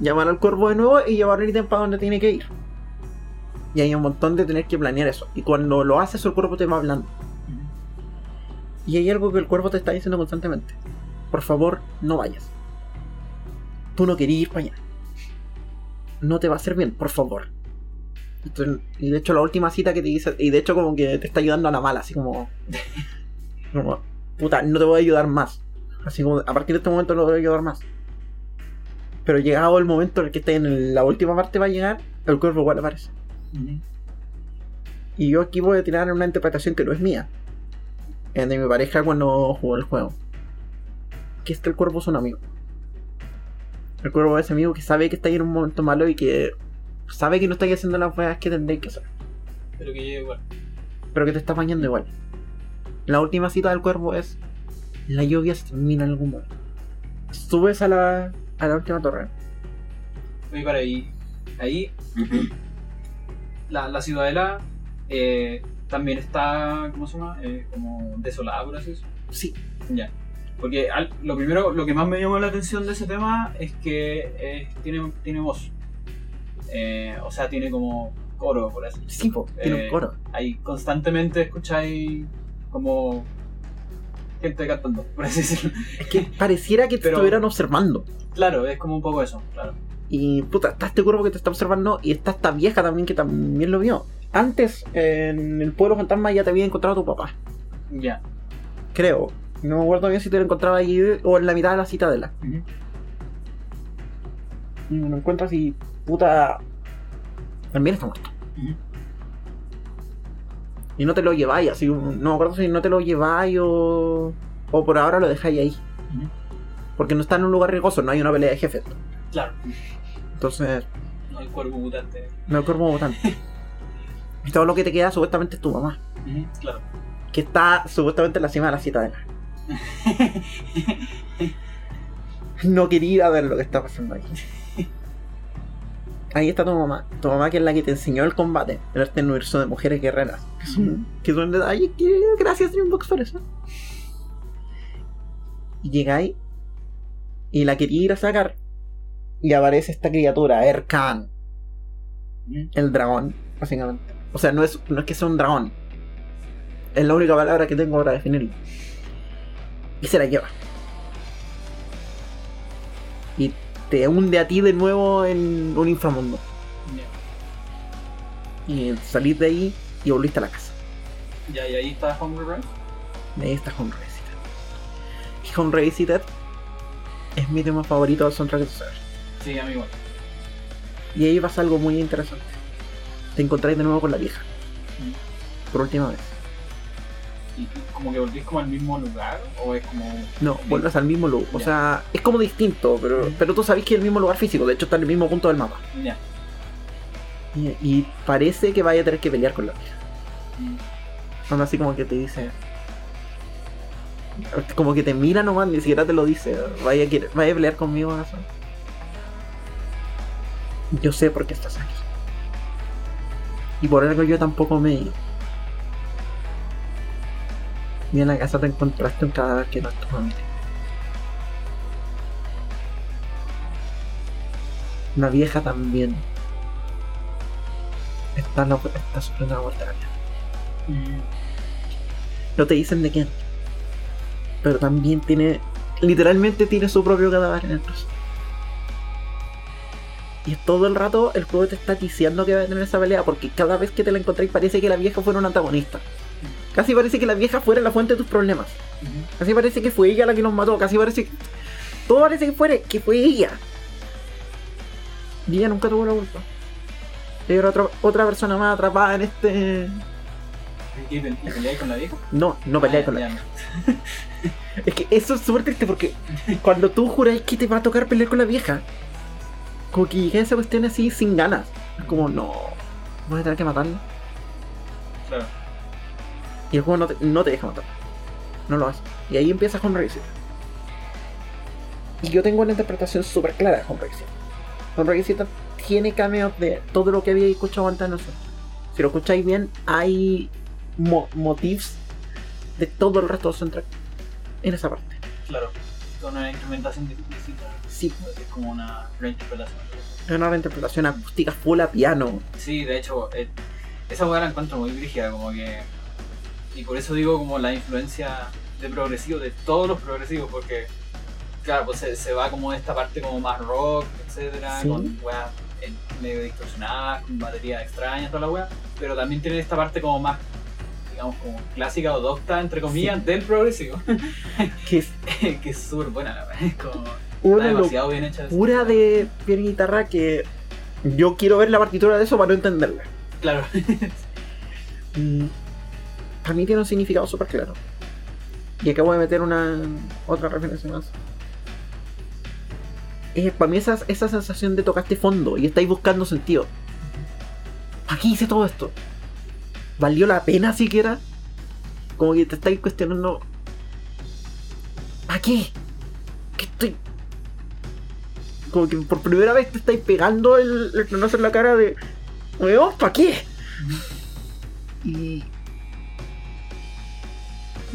llamar al cuervo de nuevo y llevar el ítem para donde tiene que ir. Y hay un montón de tener que planear eso. Y cuando lo haces, el cuervo te va hablando. Y hay algo que el cuervo te está diciendo constantemente. Por favor, no vayas. Tú no querías ir para allá. No te va a hacer bien, por favor. Entonces, y de hecho la última cita que te dice, y de hecho como que te está ayudando a la mala, así como... [LAUGHS] como puta, no te voy a ayudar más. Así como, a partir de este momento no te voy a ayudar más. Pero llegado el momento en el que esté en la última parte va a llegar, el cuervo igual aparece.
Ujú.
Y yo aquí voy a tirar una interpretación que no es mía. De mi pareja cuando jugó el juego. Que es que el cuervo es un amigo. El cuervo es ese amigo que sabe que está en un momento malo y que sabe que no está haciendo las weas que tendréis que hacer.
Pero que llegue igual.
Pero que te está bañando igual. La última cita del cuervo es la lluvia se termina en algún momento. Subes a la, a la última torre.
Oye, para ahí. Ahí. la, la ciudadela eh, también está. ¿Cómo se llama? Eh, como desolada, por así decirlo.
Sí,
Ya. Porque al- lo primero, lo que más me llamó la atención de ese tema es que eh, tiene, tiene voz. Eh, o sea, tiene como coro, por así
sí, po, tiene
Eh,
un coro.
Ahí constantemente escucháis como gente cantando, por así decirlo.
Es que pareciera que te
Pero-
estuvieran observando.
Claro, es como un poco eso, claro.
Y puta, está este cuervo que te está observando y está esta vieja también que también lo vio. Antes, en el pueblo fantasma ya te había encontrado tu papá.
Ya.
Creo. No me acuerdo bien si te lo encontraba allí o en la mitad de la citadela. Y me lo encuentras y puta. También está muerto. Y no te lo lleváis, así. No me acuerdo si no te lo lleváis o. O por ahora lo dejáis ahí. Porque no está en un lugar riesgoso, no hay una pelea de jefes.
Claro.
Entonces,
No hay cuerpo mutante.
no hay cuervo mutante. y [LAUGHS] todo lo que te queda supuestamente es tu mamá.
Claro.
que está supuestamente en la cima de la citadela. No quería ir a ver lo que está pasando ahí. Ahí está tu mamá. Tu mamá que es la que te enseñó el combate. El arte universo de mujeres guerreras. Que son, que son detalles que gracias Dreambox por eso. Y llegáis y la quería ir a sacar. Y aparece esta criatura, Erkan, el dragón, básicamente. O sea, no es, no es que sea un dragón. Es la única palabra que tengo para definirlo. Y se la lleva. Y te hunde a ti de nuevo en un inframundo. Y salís de ahí y volviste a la casa.
Ya, y ahí está Rise.
De ahí está Home Revisited. Y Home Revisited es mi tema favorito del soundtrack de Saber.
Sí, a mí igual.
Y ahí pasa algo muy interesante. Te encontráis de nuevo con la vieja. Por última vez.
¿Y como que volvís como al mismo lugar? ¿O es como.?
No, vuelves al mismo lugar. O sea, es como distinto, pero, pero tú sabes que es el mismo lugar físico. De hecho, está en el mismo punto del mapa.
Ya.
Y, y parece que vaya a tener que pelear con la vieja.
Mm.
Así como que te dice. Como que te mira nomás, ni siquiera te lo dice. Vaya a, querer- vaya a pelear conmigo. Yo sé por qué estás aquí. Y por algo yo tampoco me he ido. Y en la casa te encontraste un cadáver que no es tu familia. La vieja también. Está, no, está sufriendo una.
Mm.
No te dicen de quién. Pero también tiene. Literalmente tiene su propio cadáver en el trozo. Y todo el rato el juego te está diciendo que va a tener esa pelea. Porque cada vez que te la encontráis parece que la vieja fuera un antagonista. Casi parece que la vieja fuera la fuente de tus problemas. Casi parece que fue ella la que nos mató. Casi parece que. Todo parece que fuera que fue ella. Y ella nunca tuvo la culpa. Era otra, otra persona más atrapada en este.
¿Y, pe- y peleáis con la vieja?
No, no peleé
Ah,
con la vieja. [LAUGHS] Es que eso es súper triste porque cuando tú juráis que te va a tocar pelear con la vieja, como que llega esa cuestión así sin ganas. Es como, no, voy a tener que matarla.
Claro.
Y el juego no te, no te deja matarla. No lo hace. Y ahí empiezas con Revisit. Y yo tengo una interpretación súper clara de. Home Revisit tiene cameos de todo lo que había escuchado antes de nosotros. Si lo escucháis bien, hay mo- motifs de todo el resto del soundtrack en esa parte.
Claro. Con una instrumentación distinta.
Sí,
Es como una reinterpretación.
es una reinterpretación acústica full a piano.
Sí, de hecho, eh, esa weá la encuentro muy brígida, como que. Y por eso digo como la influencia de progresivo, de todos los progresivos, porque. Claro, pues se, se va como esta parte como más rock, etcétera,
Sí.
con weas eh, medio distorsionadas, con baterías extrañas, toda la wea. Pero también tiene esta parte como más, digamos, como clásica o docta, entre comillas, del progresivo, [LAUGHS]
Que es [LAUGHS]
que es súper buena la wea. Es como.
una
Está demasiado bien hecha.
locura de y guitarra que yo quiero ver la partitura de eso para no entenderla.
Claro. [LAUGHS]
Para mí tiene un significado súper claro. Y acabo de meter una otra referencia más. Eh, para mí esa, esa sensación de tocaste fondo y estáis buscando sentido. ¿Para qué hice todo esto? ¿Valió la pena siquiera? Como que te estáis cuestionando. ¿Para qué? ¿Qué estoy? Como que por primera vez te estáis pegando el, el en la cara de. ¿para qué? y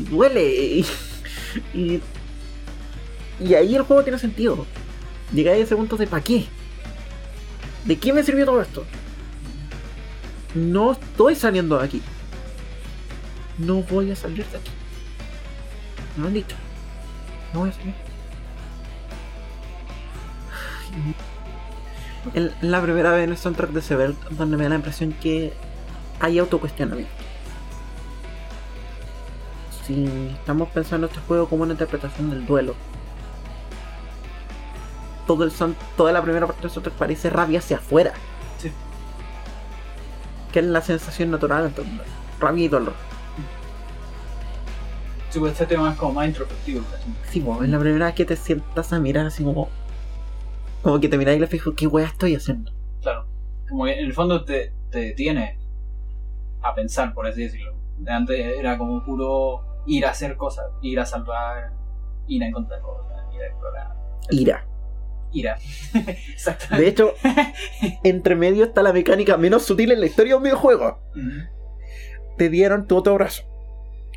duele y, y, ahí el juego tiene sentido llegáis a ese punto de ¿para qué? ¿de qué me sirvió todo esto? no estoy saliendo de aquí no voy a salir de aquí me no voy a salir la primera vez en el soundtrack de Sever donde me da la impresión que hay autocuestionamiento. Si estamos pensando este juego como una interpretación del duelo, todo el son, toda la primera parte del soundtrack parece rabia hacia afuera.
Sí.
Que es la sensación natural entre rabia y dolor.
Sí, pues este tema es como más introspectivo.
Sí, pues, es la primera vez que te sientas a mirar así como. Como que te miráis y le fijo, ¿qué wea estoy haciendo?
Claro. Como que en el fondo te, te detiene a pensar, por así decirlo. De Antes era como puro ir a hacer cosas, ir a salvar, ir a encontrar cosas, ir a explorar.
Ira.
Ira. [LAUGHS] Exactamente.
De hecho, entre medio está la mecánica menos sutil en la historia de un videojuego. Te dieron tu otro brazo.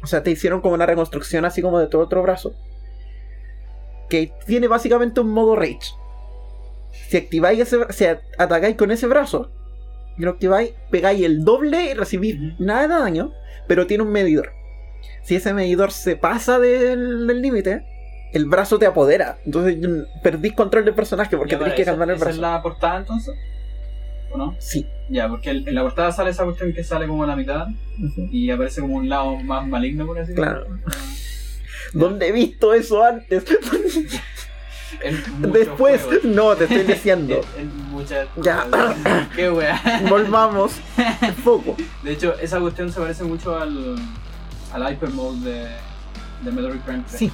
O sea, te hicieron como una reconstrucción así como de tu otro brazo. Que tiene básicamente un modo rage. Si activáis ese si atacáis con ese brazo y lo activáis, pegáis el doble y recibís nada de daño, pero tiene un medidor. Si ese medidor se pasa del límite, el brazo te apodera. Entonces perdís control del personaje porque
Ya, pero
que
esa-
cambiar el
¿esa
brazo.
es la portada entonces? ¿O no?
Sí.
Ya, porque el- en la portada sale esa cuestión que sale como a la mitad y aparece como un lado más maligno, por así decirlo.
Claro. [LAUGHS] ¿Dónde he visto eso antes? [LAUGHS] Después, [LAUGHS] no, te estoy diciendo. Ya.
Qué wea.
Volvamos. Foco.
De hecho, esa cuestión se parece mucho al, al Hyper Mode de, de Metroid Prime 3.
Sí.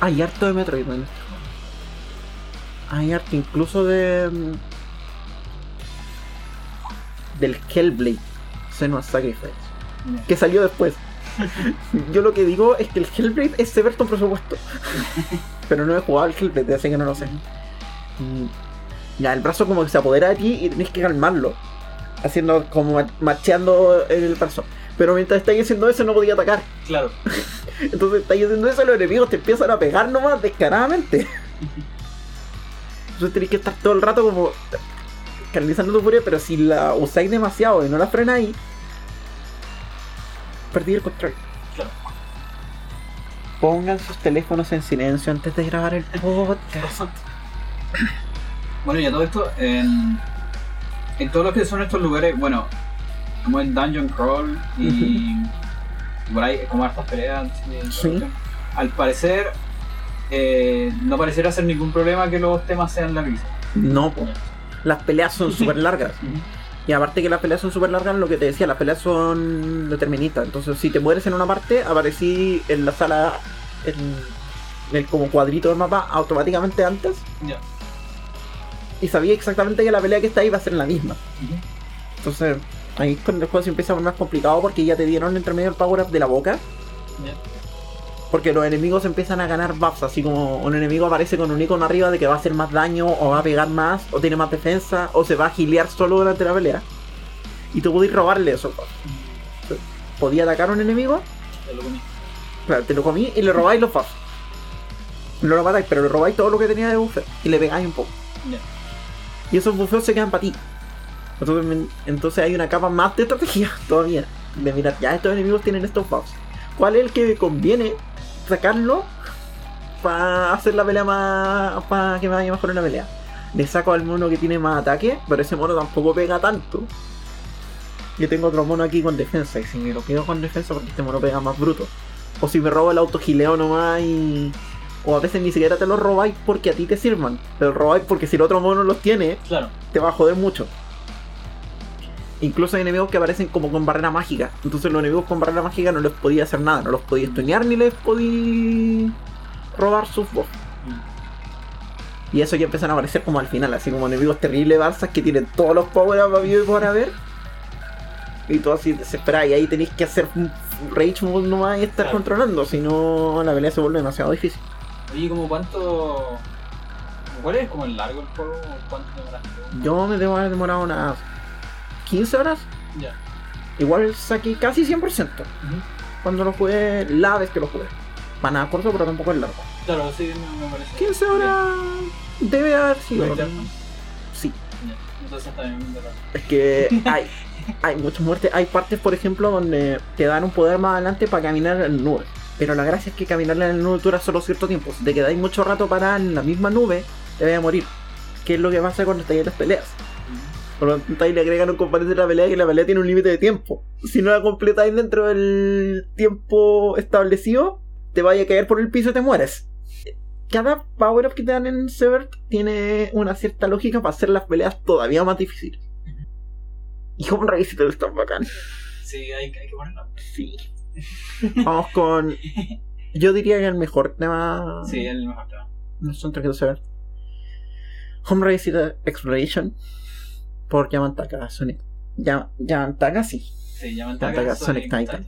Hay harto de Metroid en este juego. Hay harto incluso de. mm, Del Hellblade. Senua's Sacrifice. Que salió después. [LAUGHS] Yo lo que digo es que el Hellblade es severo en presupuesto. [LAUGHS] Pero no he jugado al Hellblade, así que no lo sé. Ya, el brazo como que se apodera de ti y tenés que calmarlo. Haciendo como ma- macheando el brazo. Pero mientras estáis haciendo eso no podía atacar.
Claro. [LAUGHS]
Entonces estáis haciendo eso, los enemigos te empiezan a pegar nomás descaradamente. [LAUGHS] Entonces tenéis que estar todo el rato como canalizando tu furia, pero si la usáis demasiado y no la frenáis, perdí el control.
Claro.
Pongan sus teléfonos en silencio antes de grabar el podcast.
Bueno, y a todo esto, en, en todos los que son estos lugares, bueno, como en Dungeon Crawl y por ahí, como hartas peleas.
Sí.
Al parecer, eh, no pareciera ser ningún problema que los temas sean larguísimos.
No, po. las peleas son [LAUGHS] súper largas. Y aparte que las peleas son súper largas, lo que te decía, las peleas son deterministas. Entonces, si te mueres en una parte, aparecí en la sala, en, en el como cuadrito del mapa, automáticamente antes.
Ya.
Y sabía exactamente que la pelea que está ahí va a ser la misma. Entonces, ahí es cuando el juego se empieza a poner más complicado porque ya te dieron entre medio el power up de la boca. Porque los enemigos empiezan a ganar buffs, así como un enemigo aparece con un icono arriba de que va a hacer más daño, o va a pegar más, o tiene más defensa, o se va a gilear solo durante la pelea. Y tú podías robarle esos buffs. Podía atacar a un enemigo,
Ya lo comí.
claro, te lo comí y le robáis los buffs. No lo matáis, pero le robáis todo lo que tenía de buffet y le pegáis un poco. Y esos bufeos se quedan para ti. Entonces, hay una capa más de estrategia todavía. De mirar, ya estos enemigos tienen estos buffs. ¿Cuál es el que conviene sacarlo para hacer la pelea más. para que me vaya mejor en la pelea? Le saco al mono que tiene más ataque, pero ese mono tampoco pega tanto. Yo tengo otro mono aquí con defensa, y si me lo quedo con defensa porque este mono pega más bruto. O si me robo el autogileo nomás y. O a veces ni siquiera te los robáis porque a ti te sirvan. Te los robáis porque si el otro mono los tiene,
Claro.
te va a joder mucho. Incluso hay enemigos que aparecen como con barrera mágica. Entonces los enemigos con barrera mágica no les podía hacer nada. No los podía estunear ni les podía robar sus buffs. Y eso ya empiezan a aparecer como al final, así como enemigos terribles barzas que tienen todos los power up habido y por haber. Y todo así desesperado. Y ahí tenéis que hacer un rage mode nomás y estar
Claro.
controlando. Si no, la pelea se vuelve demasiado difícil.
Oye, como cuánto. ¿Cuál es como el largo el juego? ¿Cuánto demoraste?
Yo me debo haber demorado unas 15 horas.
Ya.
Igual saqué casi 100%. Cuando lo jugué, la vez que lo jugué. Para nada corto, pero tampoco es largo.
Claro, sí, me, parece.
15 horas debe haber sido.
¿Lo eterno?
Sí,
Ya. Entonces está bien, verdad.
es que hay, hay muchas muertes. Hay partes, por ejemplo, donde te dan un poder más adelante para caminar en nubes. Pero la gracia es que caminar en la nube dura solo cierto tiempo. Si te quedáis mucho rato parada en la misma nube, te vas a morir. Que es lo que pasa cuando estáis en las peleas. Por lo tanto, ahí le agregan un componente de la pelea que la pelea tiene un límite de tiempo. Si no la completáis dentro del tiempo establecido, te vaya a caer por el piso y te mueres. Cada power up que te dan en Severt tiene una cierta lógica para hacer las peleas todavía más difíciles. Y Home te está bacán.
Sí, hay, hay que ponerlo.
Sí. Vamos con. Yo diría que el mejor tema.
Sí, el mejor tema.
No son de Severt. Home Race Exploration. Por Yamantaka Sonic. Ya- Yamantaka, sí.
Sí, ya me
Yamantaka
entrega
Sonic Titan.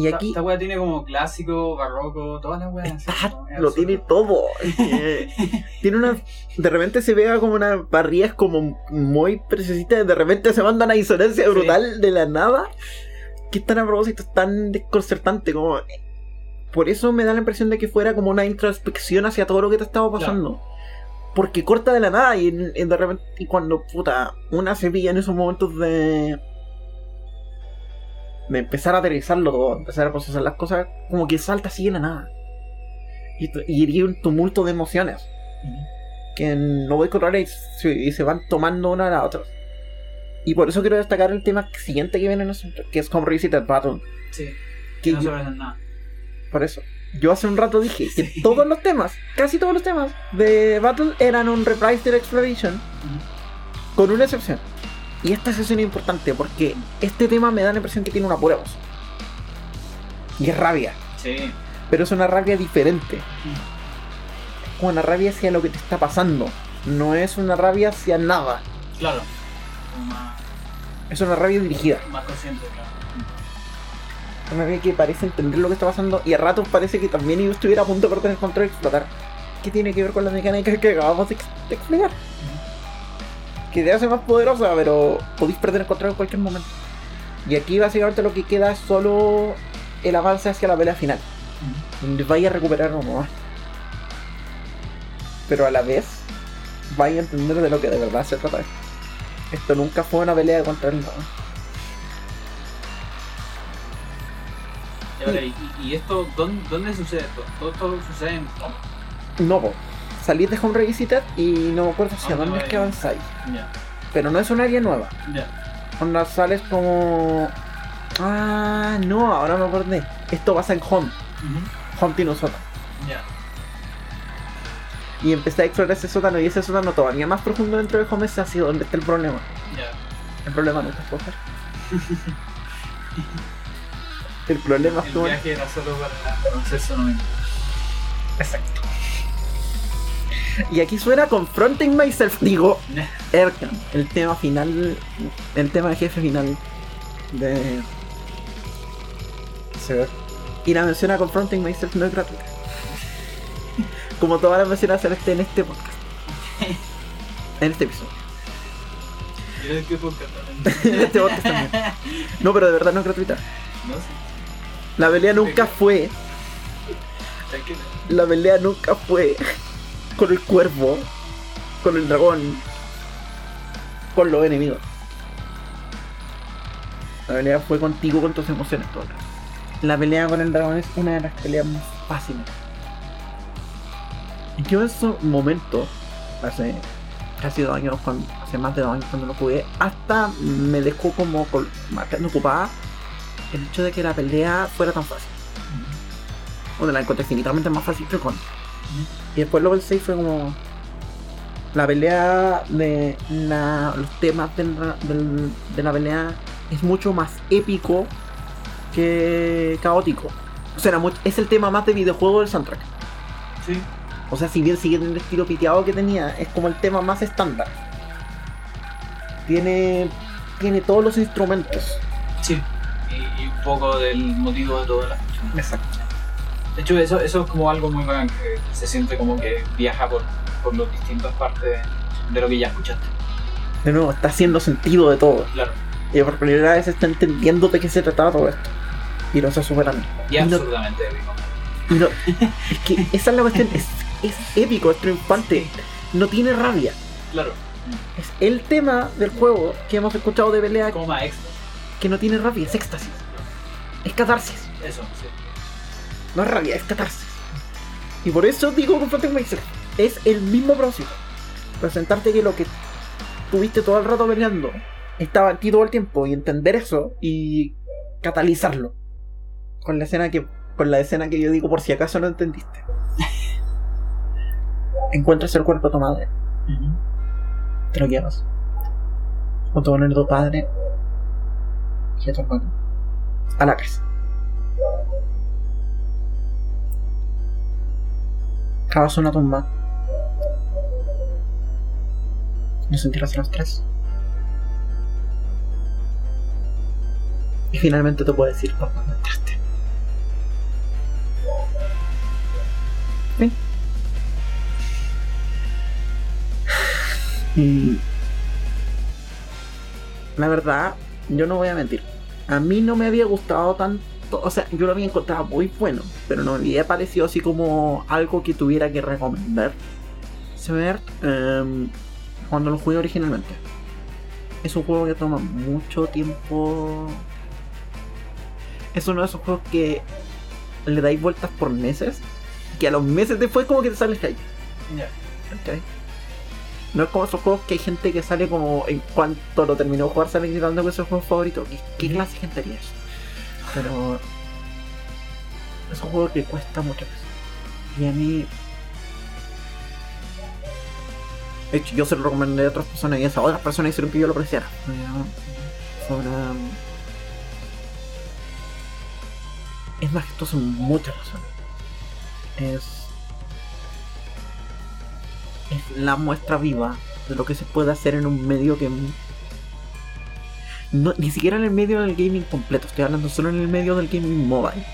Y
Esta-
aquí
Esta wea tiene como clásico, barroco, todas las weas.
lo tiene todo. [LAUGHS] Tiene una. De repente se vea como una barrillas como muy precisita. De repente se manda una disonancia
Sí.
brutal de la nada. Que es tan a propósito, es tan desconcertante. Como. Por eso me da la impresión de que fuera como una introspección hacia todo lo que te estaba pasando. Porque corta de la nada y, de repente. Y cuando puta. Una se pilla en esos momentos de. De empezar a aterrizarlo todo, empezar a procesar las cosas, como que salta así de la nada. Y, y iría un tumulto de emociones que no voy a controlar y se, y se van tomando una a la otra. Y por eso quiero destacar el tema siguiente que viene en el soundtrack, que es Home Revisited Battle.
Sí,
Que
no se
yo-
parecen nada.
por eso. Yo hace un rato dije que todos los temas, casi todos los temas de Battle eran un reprise de Exploration, con una excepción. Y esta excepción es importante porque este tema me da la impresión que tiene una pura voz. Y es rabia,
Sí.
pero es una rabia diferente. Es como una rabia hacia lo que te está pasando. No es una rabia hacia nada.
Claro.
Es una rabia dirigida.
más consciente, claro.
Una rabia que parece entender lo que está pasando y a ratos parece que también yo estuviera a punto de perder el control y explotar. ¿Qué tiene que ver con la mecánica que acabamos de explicar? Que te hace más poderosa, pero podéis perder el control en cualquier momento. Y aquí básicamente lo que queda es solo el avance hacia la pelea final. Donde vaya a recuperar uno más. Pero a la vez, vaya a entender de lo que de verdad se trata. Esto nunca fue una pelea contra el dragón.
Y, ahora, ¿y, y esto dónde, dónde sucede esto? Todo esto sucede en.
No, po. Salís de Home Revisited y no me acuerdo hacia
¿Dónde
dónde es que avanzáis. Pero no es un área nueva.
ya.
Onda sales como. Ah, no, ahora me acordé. Esto pasa en Home. Home tiene un sótano.
Ya.
Y empecé a explorar ese sótano y ese sótano todavía más profundo dentro de Home es así donde está el problema. El problema nunca es coger. El problema es
El
tú.
viaje era solo para conocerse uno mismo.
Exacto. Y aquí suena Confronting Myself. Digo, Erkan. El tema final. El tema de jefe final. De. Se ve. Y la mención a Confronting Myself no es gratuita. Como todas las menciones a Celeste en este podcast. [LAUGHS] En este episodio.
Podcast también.
en este podcast también. [LAUGHS] [LAUGHS] No, pero de verdad no es gratuita.
No sé.
La pelea nunca fue. La pelea nunca fue con el cuervo, con el dragón, con los enemigos. La pelea fue contigo, con tus emociones rato. La pelea con el dragón es una de las peleas más fáciles. Yo en ese momento, hace casi dos años, cuando, hace más de dos años cuando lo jugué, hasta me dejó como marcando ocupada el hecho de que la pelea fuera tan fácil. Bueno, la encontré infinitamente más fácil que con. Y después lo pensé y fue como. La pelea de la- los temas del- del- de la pelea es mucho más épico que caótico. O sea, mucho- es el tema más de videojuego del soundtrack.
Sí.
O sea, si bien sigue en el estilo piteado que tenía, es como el tema más estándar. Tiene. Tiene todos los instrumentos.
Sí. Y, y un poco del motivo de toda la cuestión.
Exacto.
De hecho, eso, eso es como algo muy bacán, que se siente como que viaja por, por las distintas partes de, lo que ya escuchaste.
De nuevo, está haciendo sentido de todo.
Claro.
Y por primera vez está entendiendo de qué se trataba todo esto. Y lo hace súper bien.
Y
Y no-
absurdamente épico.
Y no, es que esa es la cuestión, es, es épico, es triunfante, no tiene rabia.
Claro.
Es el tema del juego que hemos escuchado de pelea
más extra.
que no tiene rabia, es éxtasis. Es catarsis.
Eso, sí.
No es rabia, es catarsis. Y por eso digo Confronting Myself. Es el mismo propósito. Presentarte que lo que tuviste todo el rato peleando estaba en ti todo el tiempo y entender eso y catalizarlo. Con la escena que. Con la escena que yo digo por si acaso no entendiste. [LAUGHS] Encuentras el cuerpo de tu madre, te lo llevas. Junto con el de tu padre y a tu hermano. A la casa. Cavas una tumba. Nos entierras a los tres. Y finalmente te puedes ir por donde entraste. ¿Sí? La verdad, yo no voy a mentir. A mí no me había gustado tanto o sea, yo lo había encontrado muy bueno, pero no me había parecido así como algo que tuviera que recomendar. Saber em, cuando lo jugué originalmente. Es un juego que toma mucho tiempo. Es uno de esos juegos que le dais vueltas por meses. Que a los meses después como que te sale el hype.
Ya.
¿cachai? No es como esos juegos que hay gente que sale como en cuanto lo terminó de jugar sale gritando que es su juego favorito. ¿Qué, qué clase de gente haría eso? Pero es un juego que cuesta mucho más. Y a mí. De hecho, yo se lo recomendé a otras personas y esas otras personas hicieron que yo lo apreciara. Sobre. Es majestuoso en muchas razones. Es es la muestra viva de lo que se puede hacer en un medio que no, ni siquiera en el medio del gaming completo, estoy hablando solo en el medio del gaming mobile.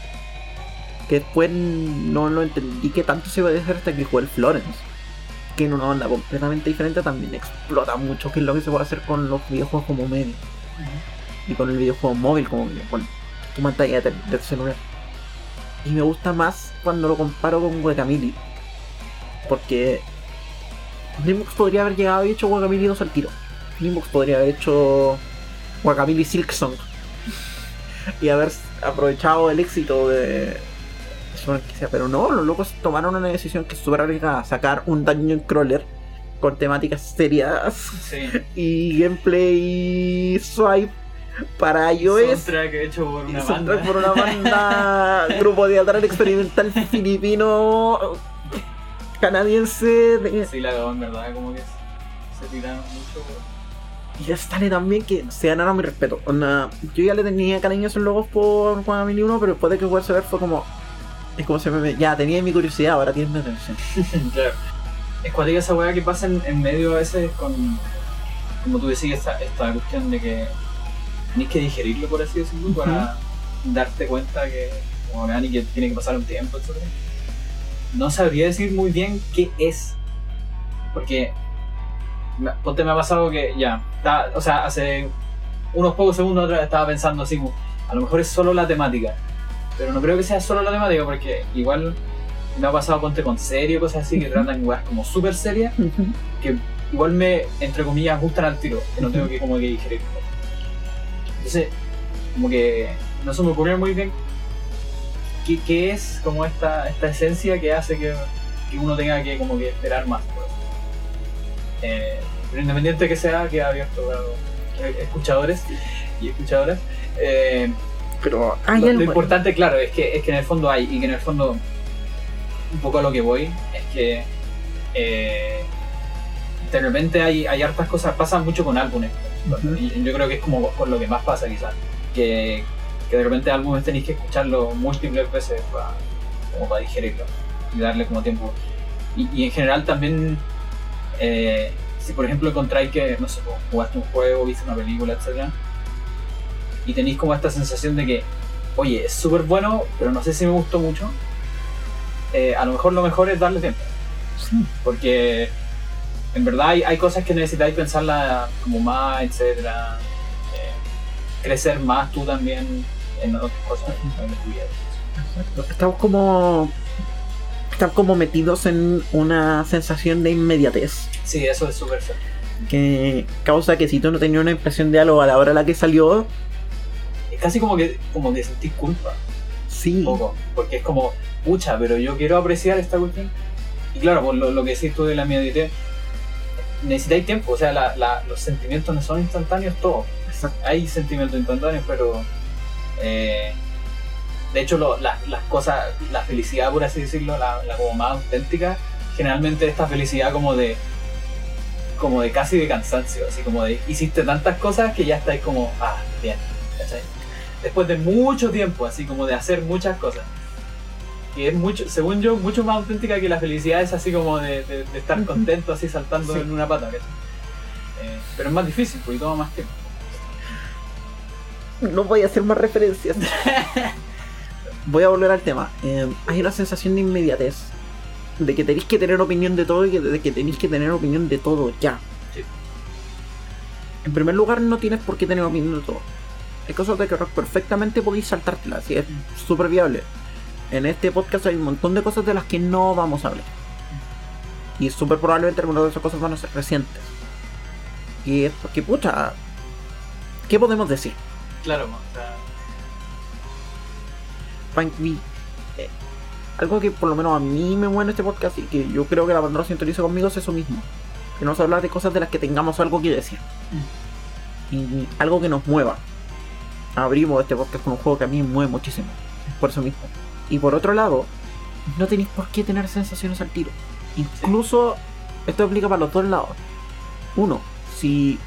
Que después no lo entendí que tanto se iba a dejar hasta que jugué el Florence. Que en una onda completamente diferente también explota mucho qué es lo que se puede hacer con los videojuegos como medio. Y con el videojuego móvil como medio, con tu pantalla de, de celular. Y me gusta más cuando lo comparo con Guacamole. Porque Dreambox podría haber llegado y hecho Guacamole 2 al tiro. Dreambox podría haber hecho Guacamole Silk Song. y haber aprovechado el éxito de. Pero no, los locos tomaron una decisión que es súper arriesgada. Sacar un Dungeon Crawler con temáticas serias
Sí. [LAUGHS]
y gameplay swipe para iOS.
Soundtrack hecho por una banda.
por una banda, [LAUGHS] grupo teatral experimental filipino canadiense de-
Sí, la en verdad, como que se tiraron mucho.
Y ya sale también que se ganaron mi respeto. Yo ya le tenía cariño a esos logos por Juan 1, pero después de que jugarse ver fue como es como se me ya tenía mi curiosidad, ahora tienes mi atención. [LAUGHS]
claro. Es cuática esa weá que pasa en, en medio a veces con. Como tú decías, esta, esta cuestión de que tenés que digerirlo, por así decirlo, para darte cuenta que. Como vean y que tiene que pasar un tiempo, etc. No sabría decir muy bien qué es. Porque. Ponte me ha pasado que ya. está- o sea, hace unos pocos segundos atrás estaba pensando así. A lo mejor es solo la temática. Pero no creo que sea solo la temática, porque igual me ha pasado ponte con serio, cosas así que tratan weas como súper serias, que igual me, entre comillas, gustan al tiro, que no tengo que como que digerir. Entonces, como que no se me ocurrió muy bien qué, qué es como esta, esta esencia que hace que, que uno tenga que como que esperar más. Eh, pero independiente de que sea, queda abierto a los escuchadores y escuchadoras. Eh,
Pero hay
lo, importante, claro, es que, es que en el fondo hay, y que en el fondo, un poco a lo que voy, es que eh, de repente hay, hay hartas cosas, pasa mucho con álbumes.
Ujú.
Y yo creo que es como con lo que más pasa quizás. Que, que de repente álbumes tenéis que escucharlo múltiples veces para, como para digerirlo y darle como tiempo. Y, y en general también, eh, si por ejemplo encontráis que, no sé, como jugaste un juego, viste una película, etcétera y tenéis como esta sensación de que, oye, es súper bueno, pero no sé si me gustó mucho, eh, a lo mejor lo mejor es darle tiempo.
Sí.
Porque en verdad hay, hay cosas que necesitáis pensarla como más, etcétera. eh, crecer más tú también en otras cosas en tu vida.
Exacto. Estamos como. Están como metidos en una sensación de inmediatez.
Sí, eso es súper cierto.
Que causa que si tú no tenías una impresión de algo a la hora a la que salió,
Es casi como que, como que sentís culpa,
sí.
un poco. Porque es como, pucha, pero yo quiero apreciar esta cuestión. Y claro, por lo, lo que decís tú de la inmediatez, necesitáis tiempo. O sea, la- la- los sentimientos no son instantáneos todos. Hay sentimientos instantáneos, pero eh, de hecho lo- las- las cosas, la felicidad por así decirlo, la, la como más auténtica, generalmente esta felicidad como de como de casi de cansancio, así como de hiciste tantas cosas que ya estáis como, ah, bien, ¿cachai? Después de mucho tiempo, así como de hacer muchas cosas. Y es mucho, según yo, mucho más auténtica que la felicidad es así como de, de- de estar contento así saltando
Sí.
en una pata, ¿cachai? Eh, pero es más difícil, porque toma más tiempo.
No voy a hacer más referencias. [LAUGHS] voy a volver al tema. Eh, hay una sensación de inmediatez. De que tenéis que tener opinión de todo y que, de que tenéis que tener opinión de todo ya.
Sí.
En primer lugar, no tienes por qué tener opinión de todo. Hay cosas de que perfectamente podéis saltártelas, y es súper viable. En este podcast hay un montón de cosas de las que no vamos a hablar. Y es súper probablemente algunas de esas cosas van a ser recientes. Y es porque, pucha, ¿qué podemos decir?
Claro, o sea,
Punk eh, algo que por lo menos a mí me mueve en este podcast y que yo creo que la bandera sintoniza conmigo es eso mismo. Que nos habla de cosas de las que tengamos algo que decir. Y algo que nos mueva. Abrimos este podcast con un juego que a mí me mueve muchísimo. Por eso mismo. Y por otro lado, no tenéis por qué tener sensaciones al tiro. Incluso esto aplica para los dos lados. Uno, si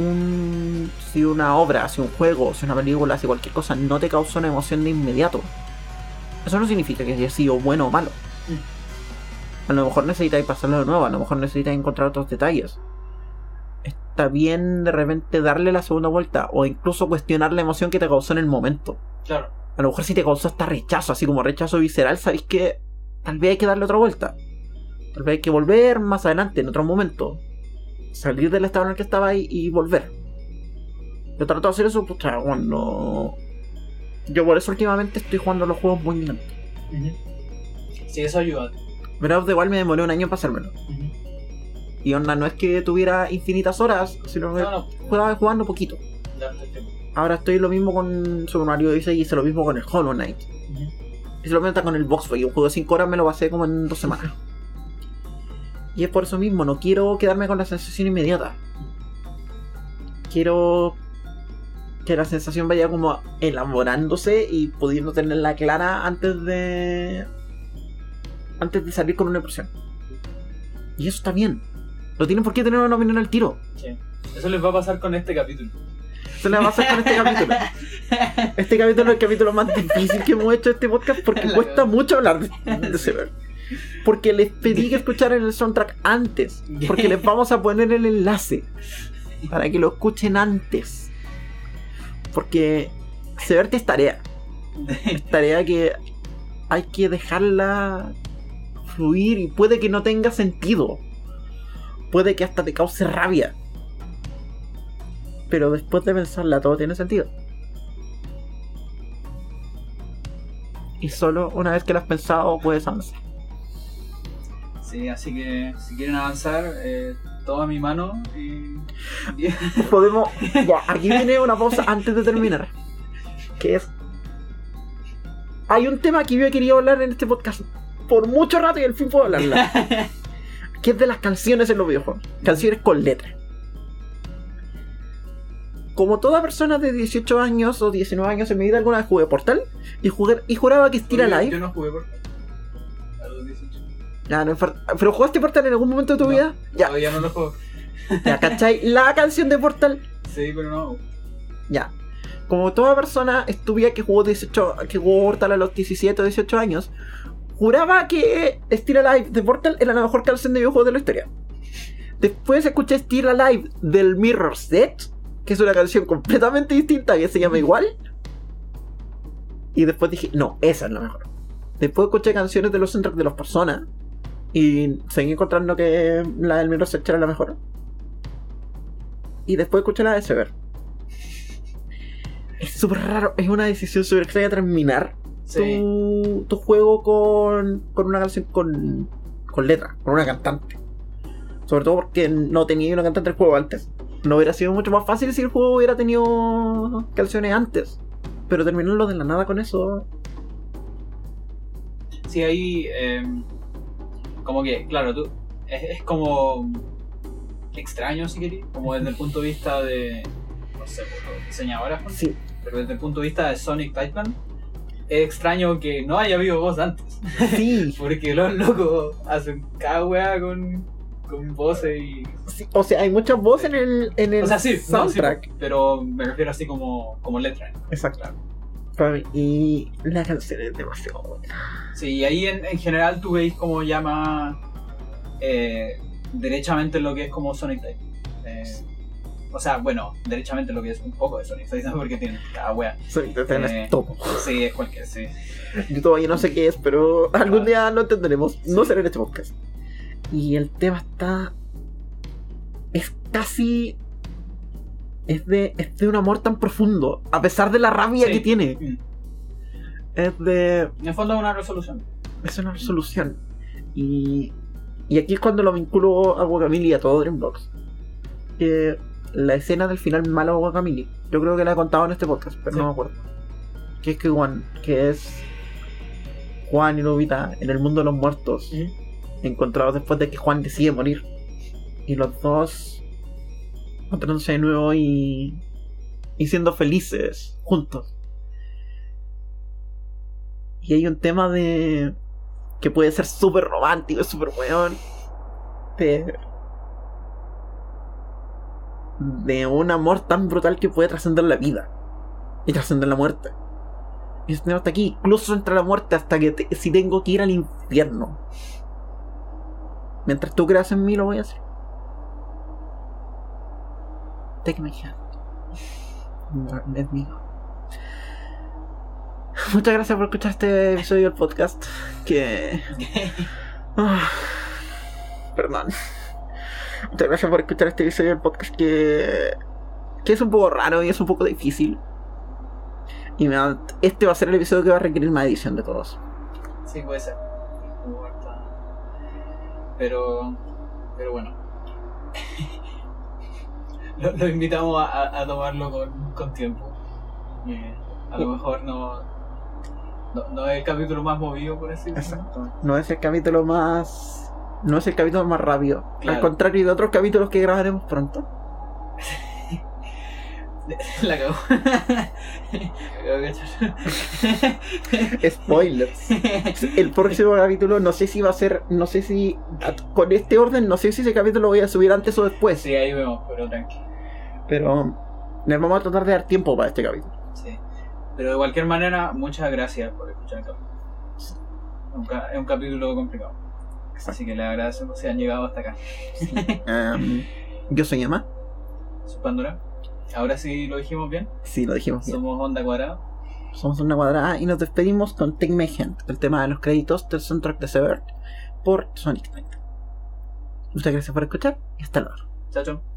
un, si una obra, si un juego, si una película, si cualquier cosa no te causó una emoción de inmediato, eso no significa que haya sido bueno o malo. A lo mejor necesitáis pasarlo de nuevo, a lo mejor necesitáis encontrar otros detalles. Está bien de repente darle la segunda vuelta o incluso cuestionar la emoción que te causó en el momento.
claro.
A lo mejor si te causó hasta rechazo, así como rechazo visceral, sabéis que tal vez hay que darle otra vuelta. Tal vez hay que volver más adelante, en otro momento. Salir del estado en el que estaba ahí y volver. Yo trato de hacer eso, pucha, cuando... Yo por eso últimamente estoy jugando los juegos muy lentos.
Sí, eso ayuda.
Breath of the Wild me demoré un año en pasármelo. Y onda, no es que tuviera infinitas horas, sino que
No, no,
jugaba jugando poquito. Ahora estoy lo mismo con Super Mario Odyssey y hice lo mismo con el Hollow Knight. Y se lo meta con el Box Fight. Un juego de 5 horas me lo pasé como en dos semanas. [LAUGHS] Y es por eso mismo, no quiero quedarme con la sensación inmediata. Quiero que la sensación vaya como elaborándose y pudiendo tenerla clara antes de. antes de salir con una impresión. Y eso está bien. No tienen por qué tener una opinión al tiro.
Sí. Eso les va a pasar con este capítulo.
Eso le va a pasar con este capítulo. [LAUGHS] Este capítulo es el capítulo más difícil que hemos hecho en este podcast porque [LAUGHS]
La
cuesta
verdad.
mucho hablar de, de Sever. Porque les pedí que escucharan el soundtrack antes. Porque les vamos a poner el enlace para que lo escuchen antes. Porque Severte es tarea. Es tarea que hay que dejarla fluir y puede que no tenga sentido. Puede que hasta te cause rabia. Pero después de pensarla todo tiene sentido. Y solo una vez que lo has pensado puedes avanzar.
Sí, así que si quieren avanzar, eh, toma mi mano y. [LAUGHS]
Podemos... Ya, aquí viene una pausa antes de terminar. Que es... Hay un tema que yo he querido hablar en este podcast por mucho rato y al fin puedo hablarla. [LAUGHS] que es de las canciones en los videojuegos. Canciones con letra. Como toda persona de 18 años o 19 años en mi vida alguna vez jugué Portal y, jugué, y juraba que
Yo-
Alive...
Yo no jugué por. A los 18.
Ya, no ¿Pero jugaste Portal en algún momento de tu
No,
vida? Ya,
Todavía no lo juego.
ya, ¿cachai? La canción de Portal
Sí, pero no.
Ya. Como toda persona estúpida que jugó 18, que jugó Portal a los 17 o 18 años, juraba que Still Alive de Portal era la mejor canción de videojuegos de la historia. Después escuché Still Alive del Mirror's Edge, que es una canción completamente distinta que se llama igual. Y después dije, no, esa es la mejor. Después escuché canciones de los soundtracks de los personas y seguí encontrando que la del Mirror's Edge era la mejor. Y después escuché la de Sever. [LAUGHS] Es súper raro, es una decisión súper extraña terminar
Sí.
tu, tu juego con, con una canción con, con letra, con una cantante. Sobre todo porque no tenía una cantante del juego antes. No hubiera sido mucho más fácil si el juego hubiera tenido canciones antes. Pero terminarlo de la nada con eso.
Sí, ahí. eh, como que, claro, tú. Es, es como. extraño, si querés. Como desde el punto de vista de. no sé, pues, diseñadoras, pues,
Sí,
pero desde el punto de vista de Sonic Titan. Es extraño que no haya habido voz antes.
sí. [LAUGHS]
Porque los locos hacen cada wea con, con voces y.
sí. O sea, hay muchas voces en el, en el
O sea, sí, no, sí,
soundtrack.
pero me refiero así como, como letra.
Exacto. Y la canción es demasiado buena.
Sí, y ahí en, en general tú veis como más eh, derechamente lo que es como Sonic Titan. Eh, o sea, bueno, derechamente lo que es un poco de Sonic Titan [LAUGHS] porque tiene cada wea.
De tener
Eh,
topo.
Sí, es cualquier, sí.
Yo todavía no sé qué es, pero algún día lo entenderemos. No
Sí.
será en este podcast. Y el tema está. Es casi es de, es de un amor tan profundo, a pesar de la rabia
Sí.
que tiene.
Mm.
Es de.
En el fondo es una resolución.
Es una resolución. Y. Y aquí es cuando lo vinculo a Guacamole y a todo Dreambox. Que la escena del final malo de Guacamole. Yo creo que la he contado en este podcast, pero
Sí.
no me acuerdo. Que es que Juan, que es Juan y Lobita en el mundo de los muertos, encontrados después de que Juan decide morir. Y los dos encontrándose de nuevo y, y siendo felices juntos. Y hay un tema de que puede ser súper romántico, súper weón. De, de un amor tan brutal que puede trascender la vida y trascender la muerte. Y ese tema hasta aquí, incluso entre la muerte, hasta que si tengo que ir al infierno. Mientras tú creas en mí, lo voy a hacer. Take my hand. Let me go. Muchas gracias por escuchar este episodio del podcast. Que. [LAUGHS] Perdón. Muchas gracias por escuchar este episodio del podcast que. que es un poco raro y es un poco difícil. Y me va- este va a ser el episodio que va a requerir más edición de todos.
Sí, puede ser. Pero, pero bueno. [LAUGHS] lo, lo invitamos a, a- tomarlo con, con tiempo. Eh, a lo mejor no, no, no es el capítulo más movido, por así decirlo.
No es el capítulo más. No es el capítulo más rápido. Al contrario de otros capítulos que grabaremos pronto. [LAUGHS]
La cagó. [LAUGHS]
Spoilers. El próximo capítulo no sé si va a ser. No sé si. Con este orden, no sé si ese capítulo lo voy a subir antes o después.
Sí, ahí vemos, pero tranqui.
Pero. Les vamos a tratar de dar tiempo para este capítulo.
Sí. Pero de cualquier manera, muchas gracias por escuchar el capítulo. Es un, ca- es un capítulo complicado. Así que les agradecemos si han llegado hasta acá. [LAUGHS]
Yo soy Emma.
Soy Pandora. Ahora sí lo dijimos bien.
Sí, lo dijimos bien.
Somos Onda Cuadrada.
Somos una cuadrada y nos despedimos con Take My Hand, el tema de los créditos del soundtrack de Severed por Sonic Knight. Muchas gracias por escuchar y hasta luego.
Chao, chao.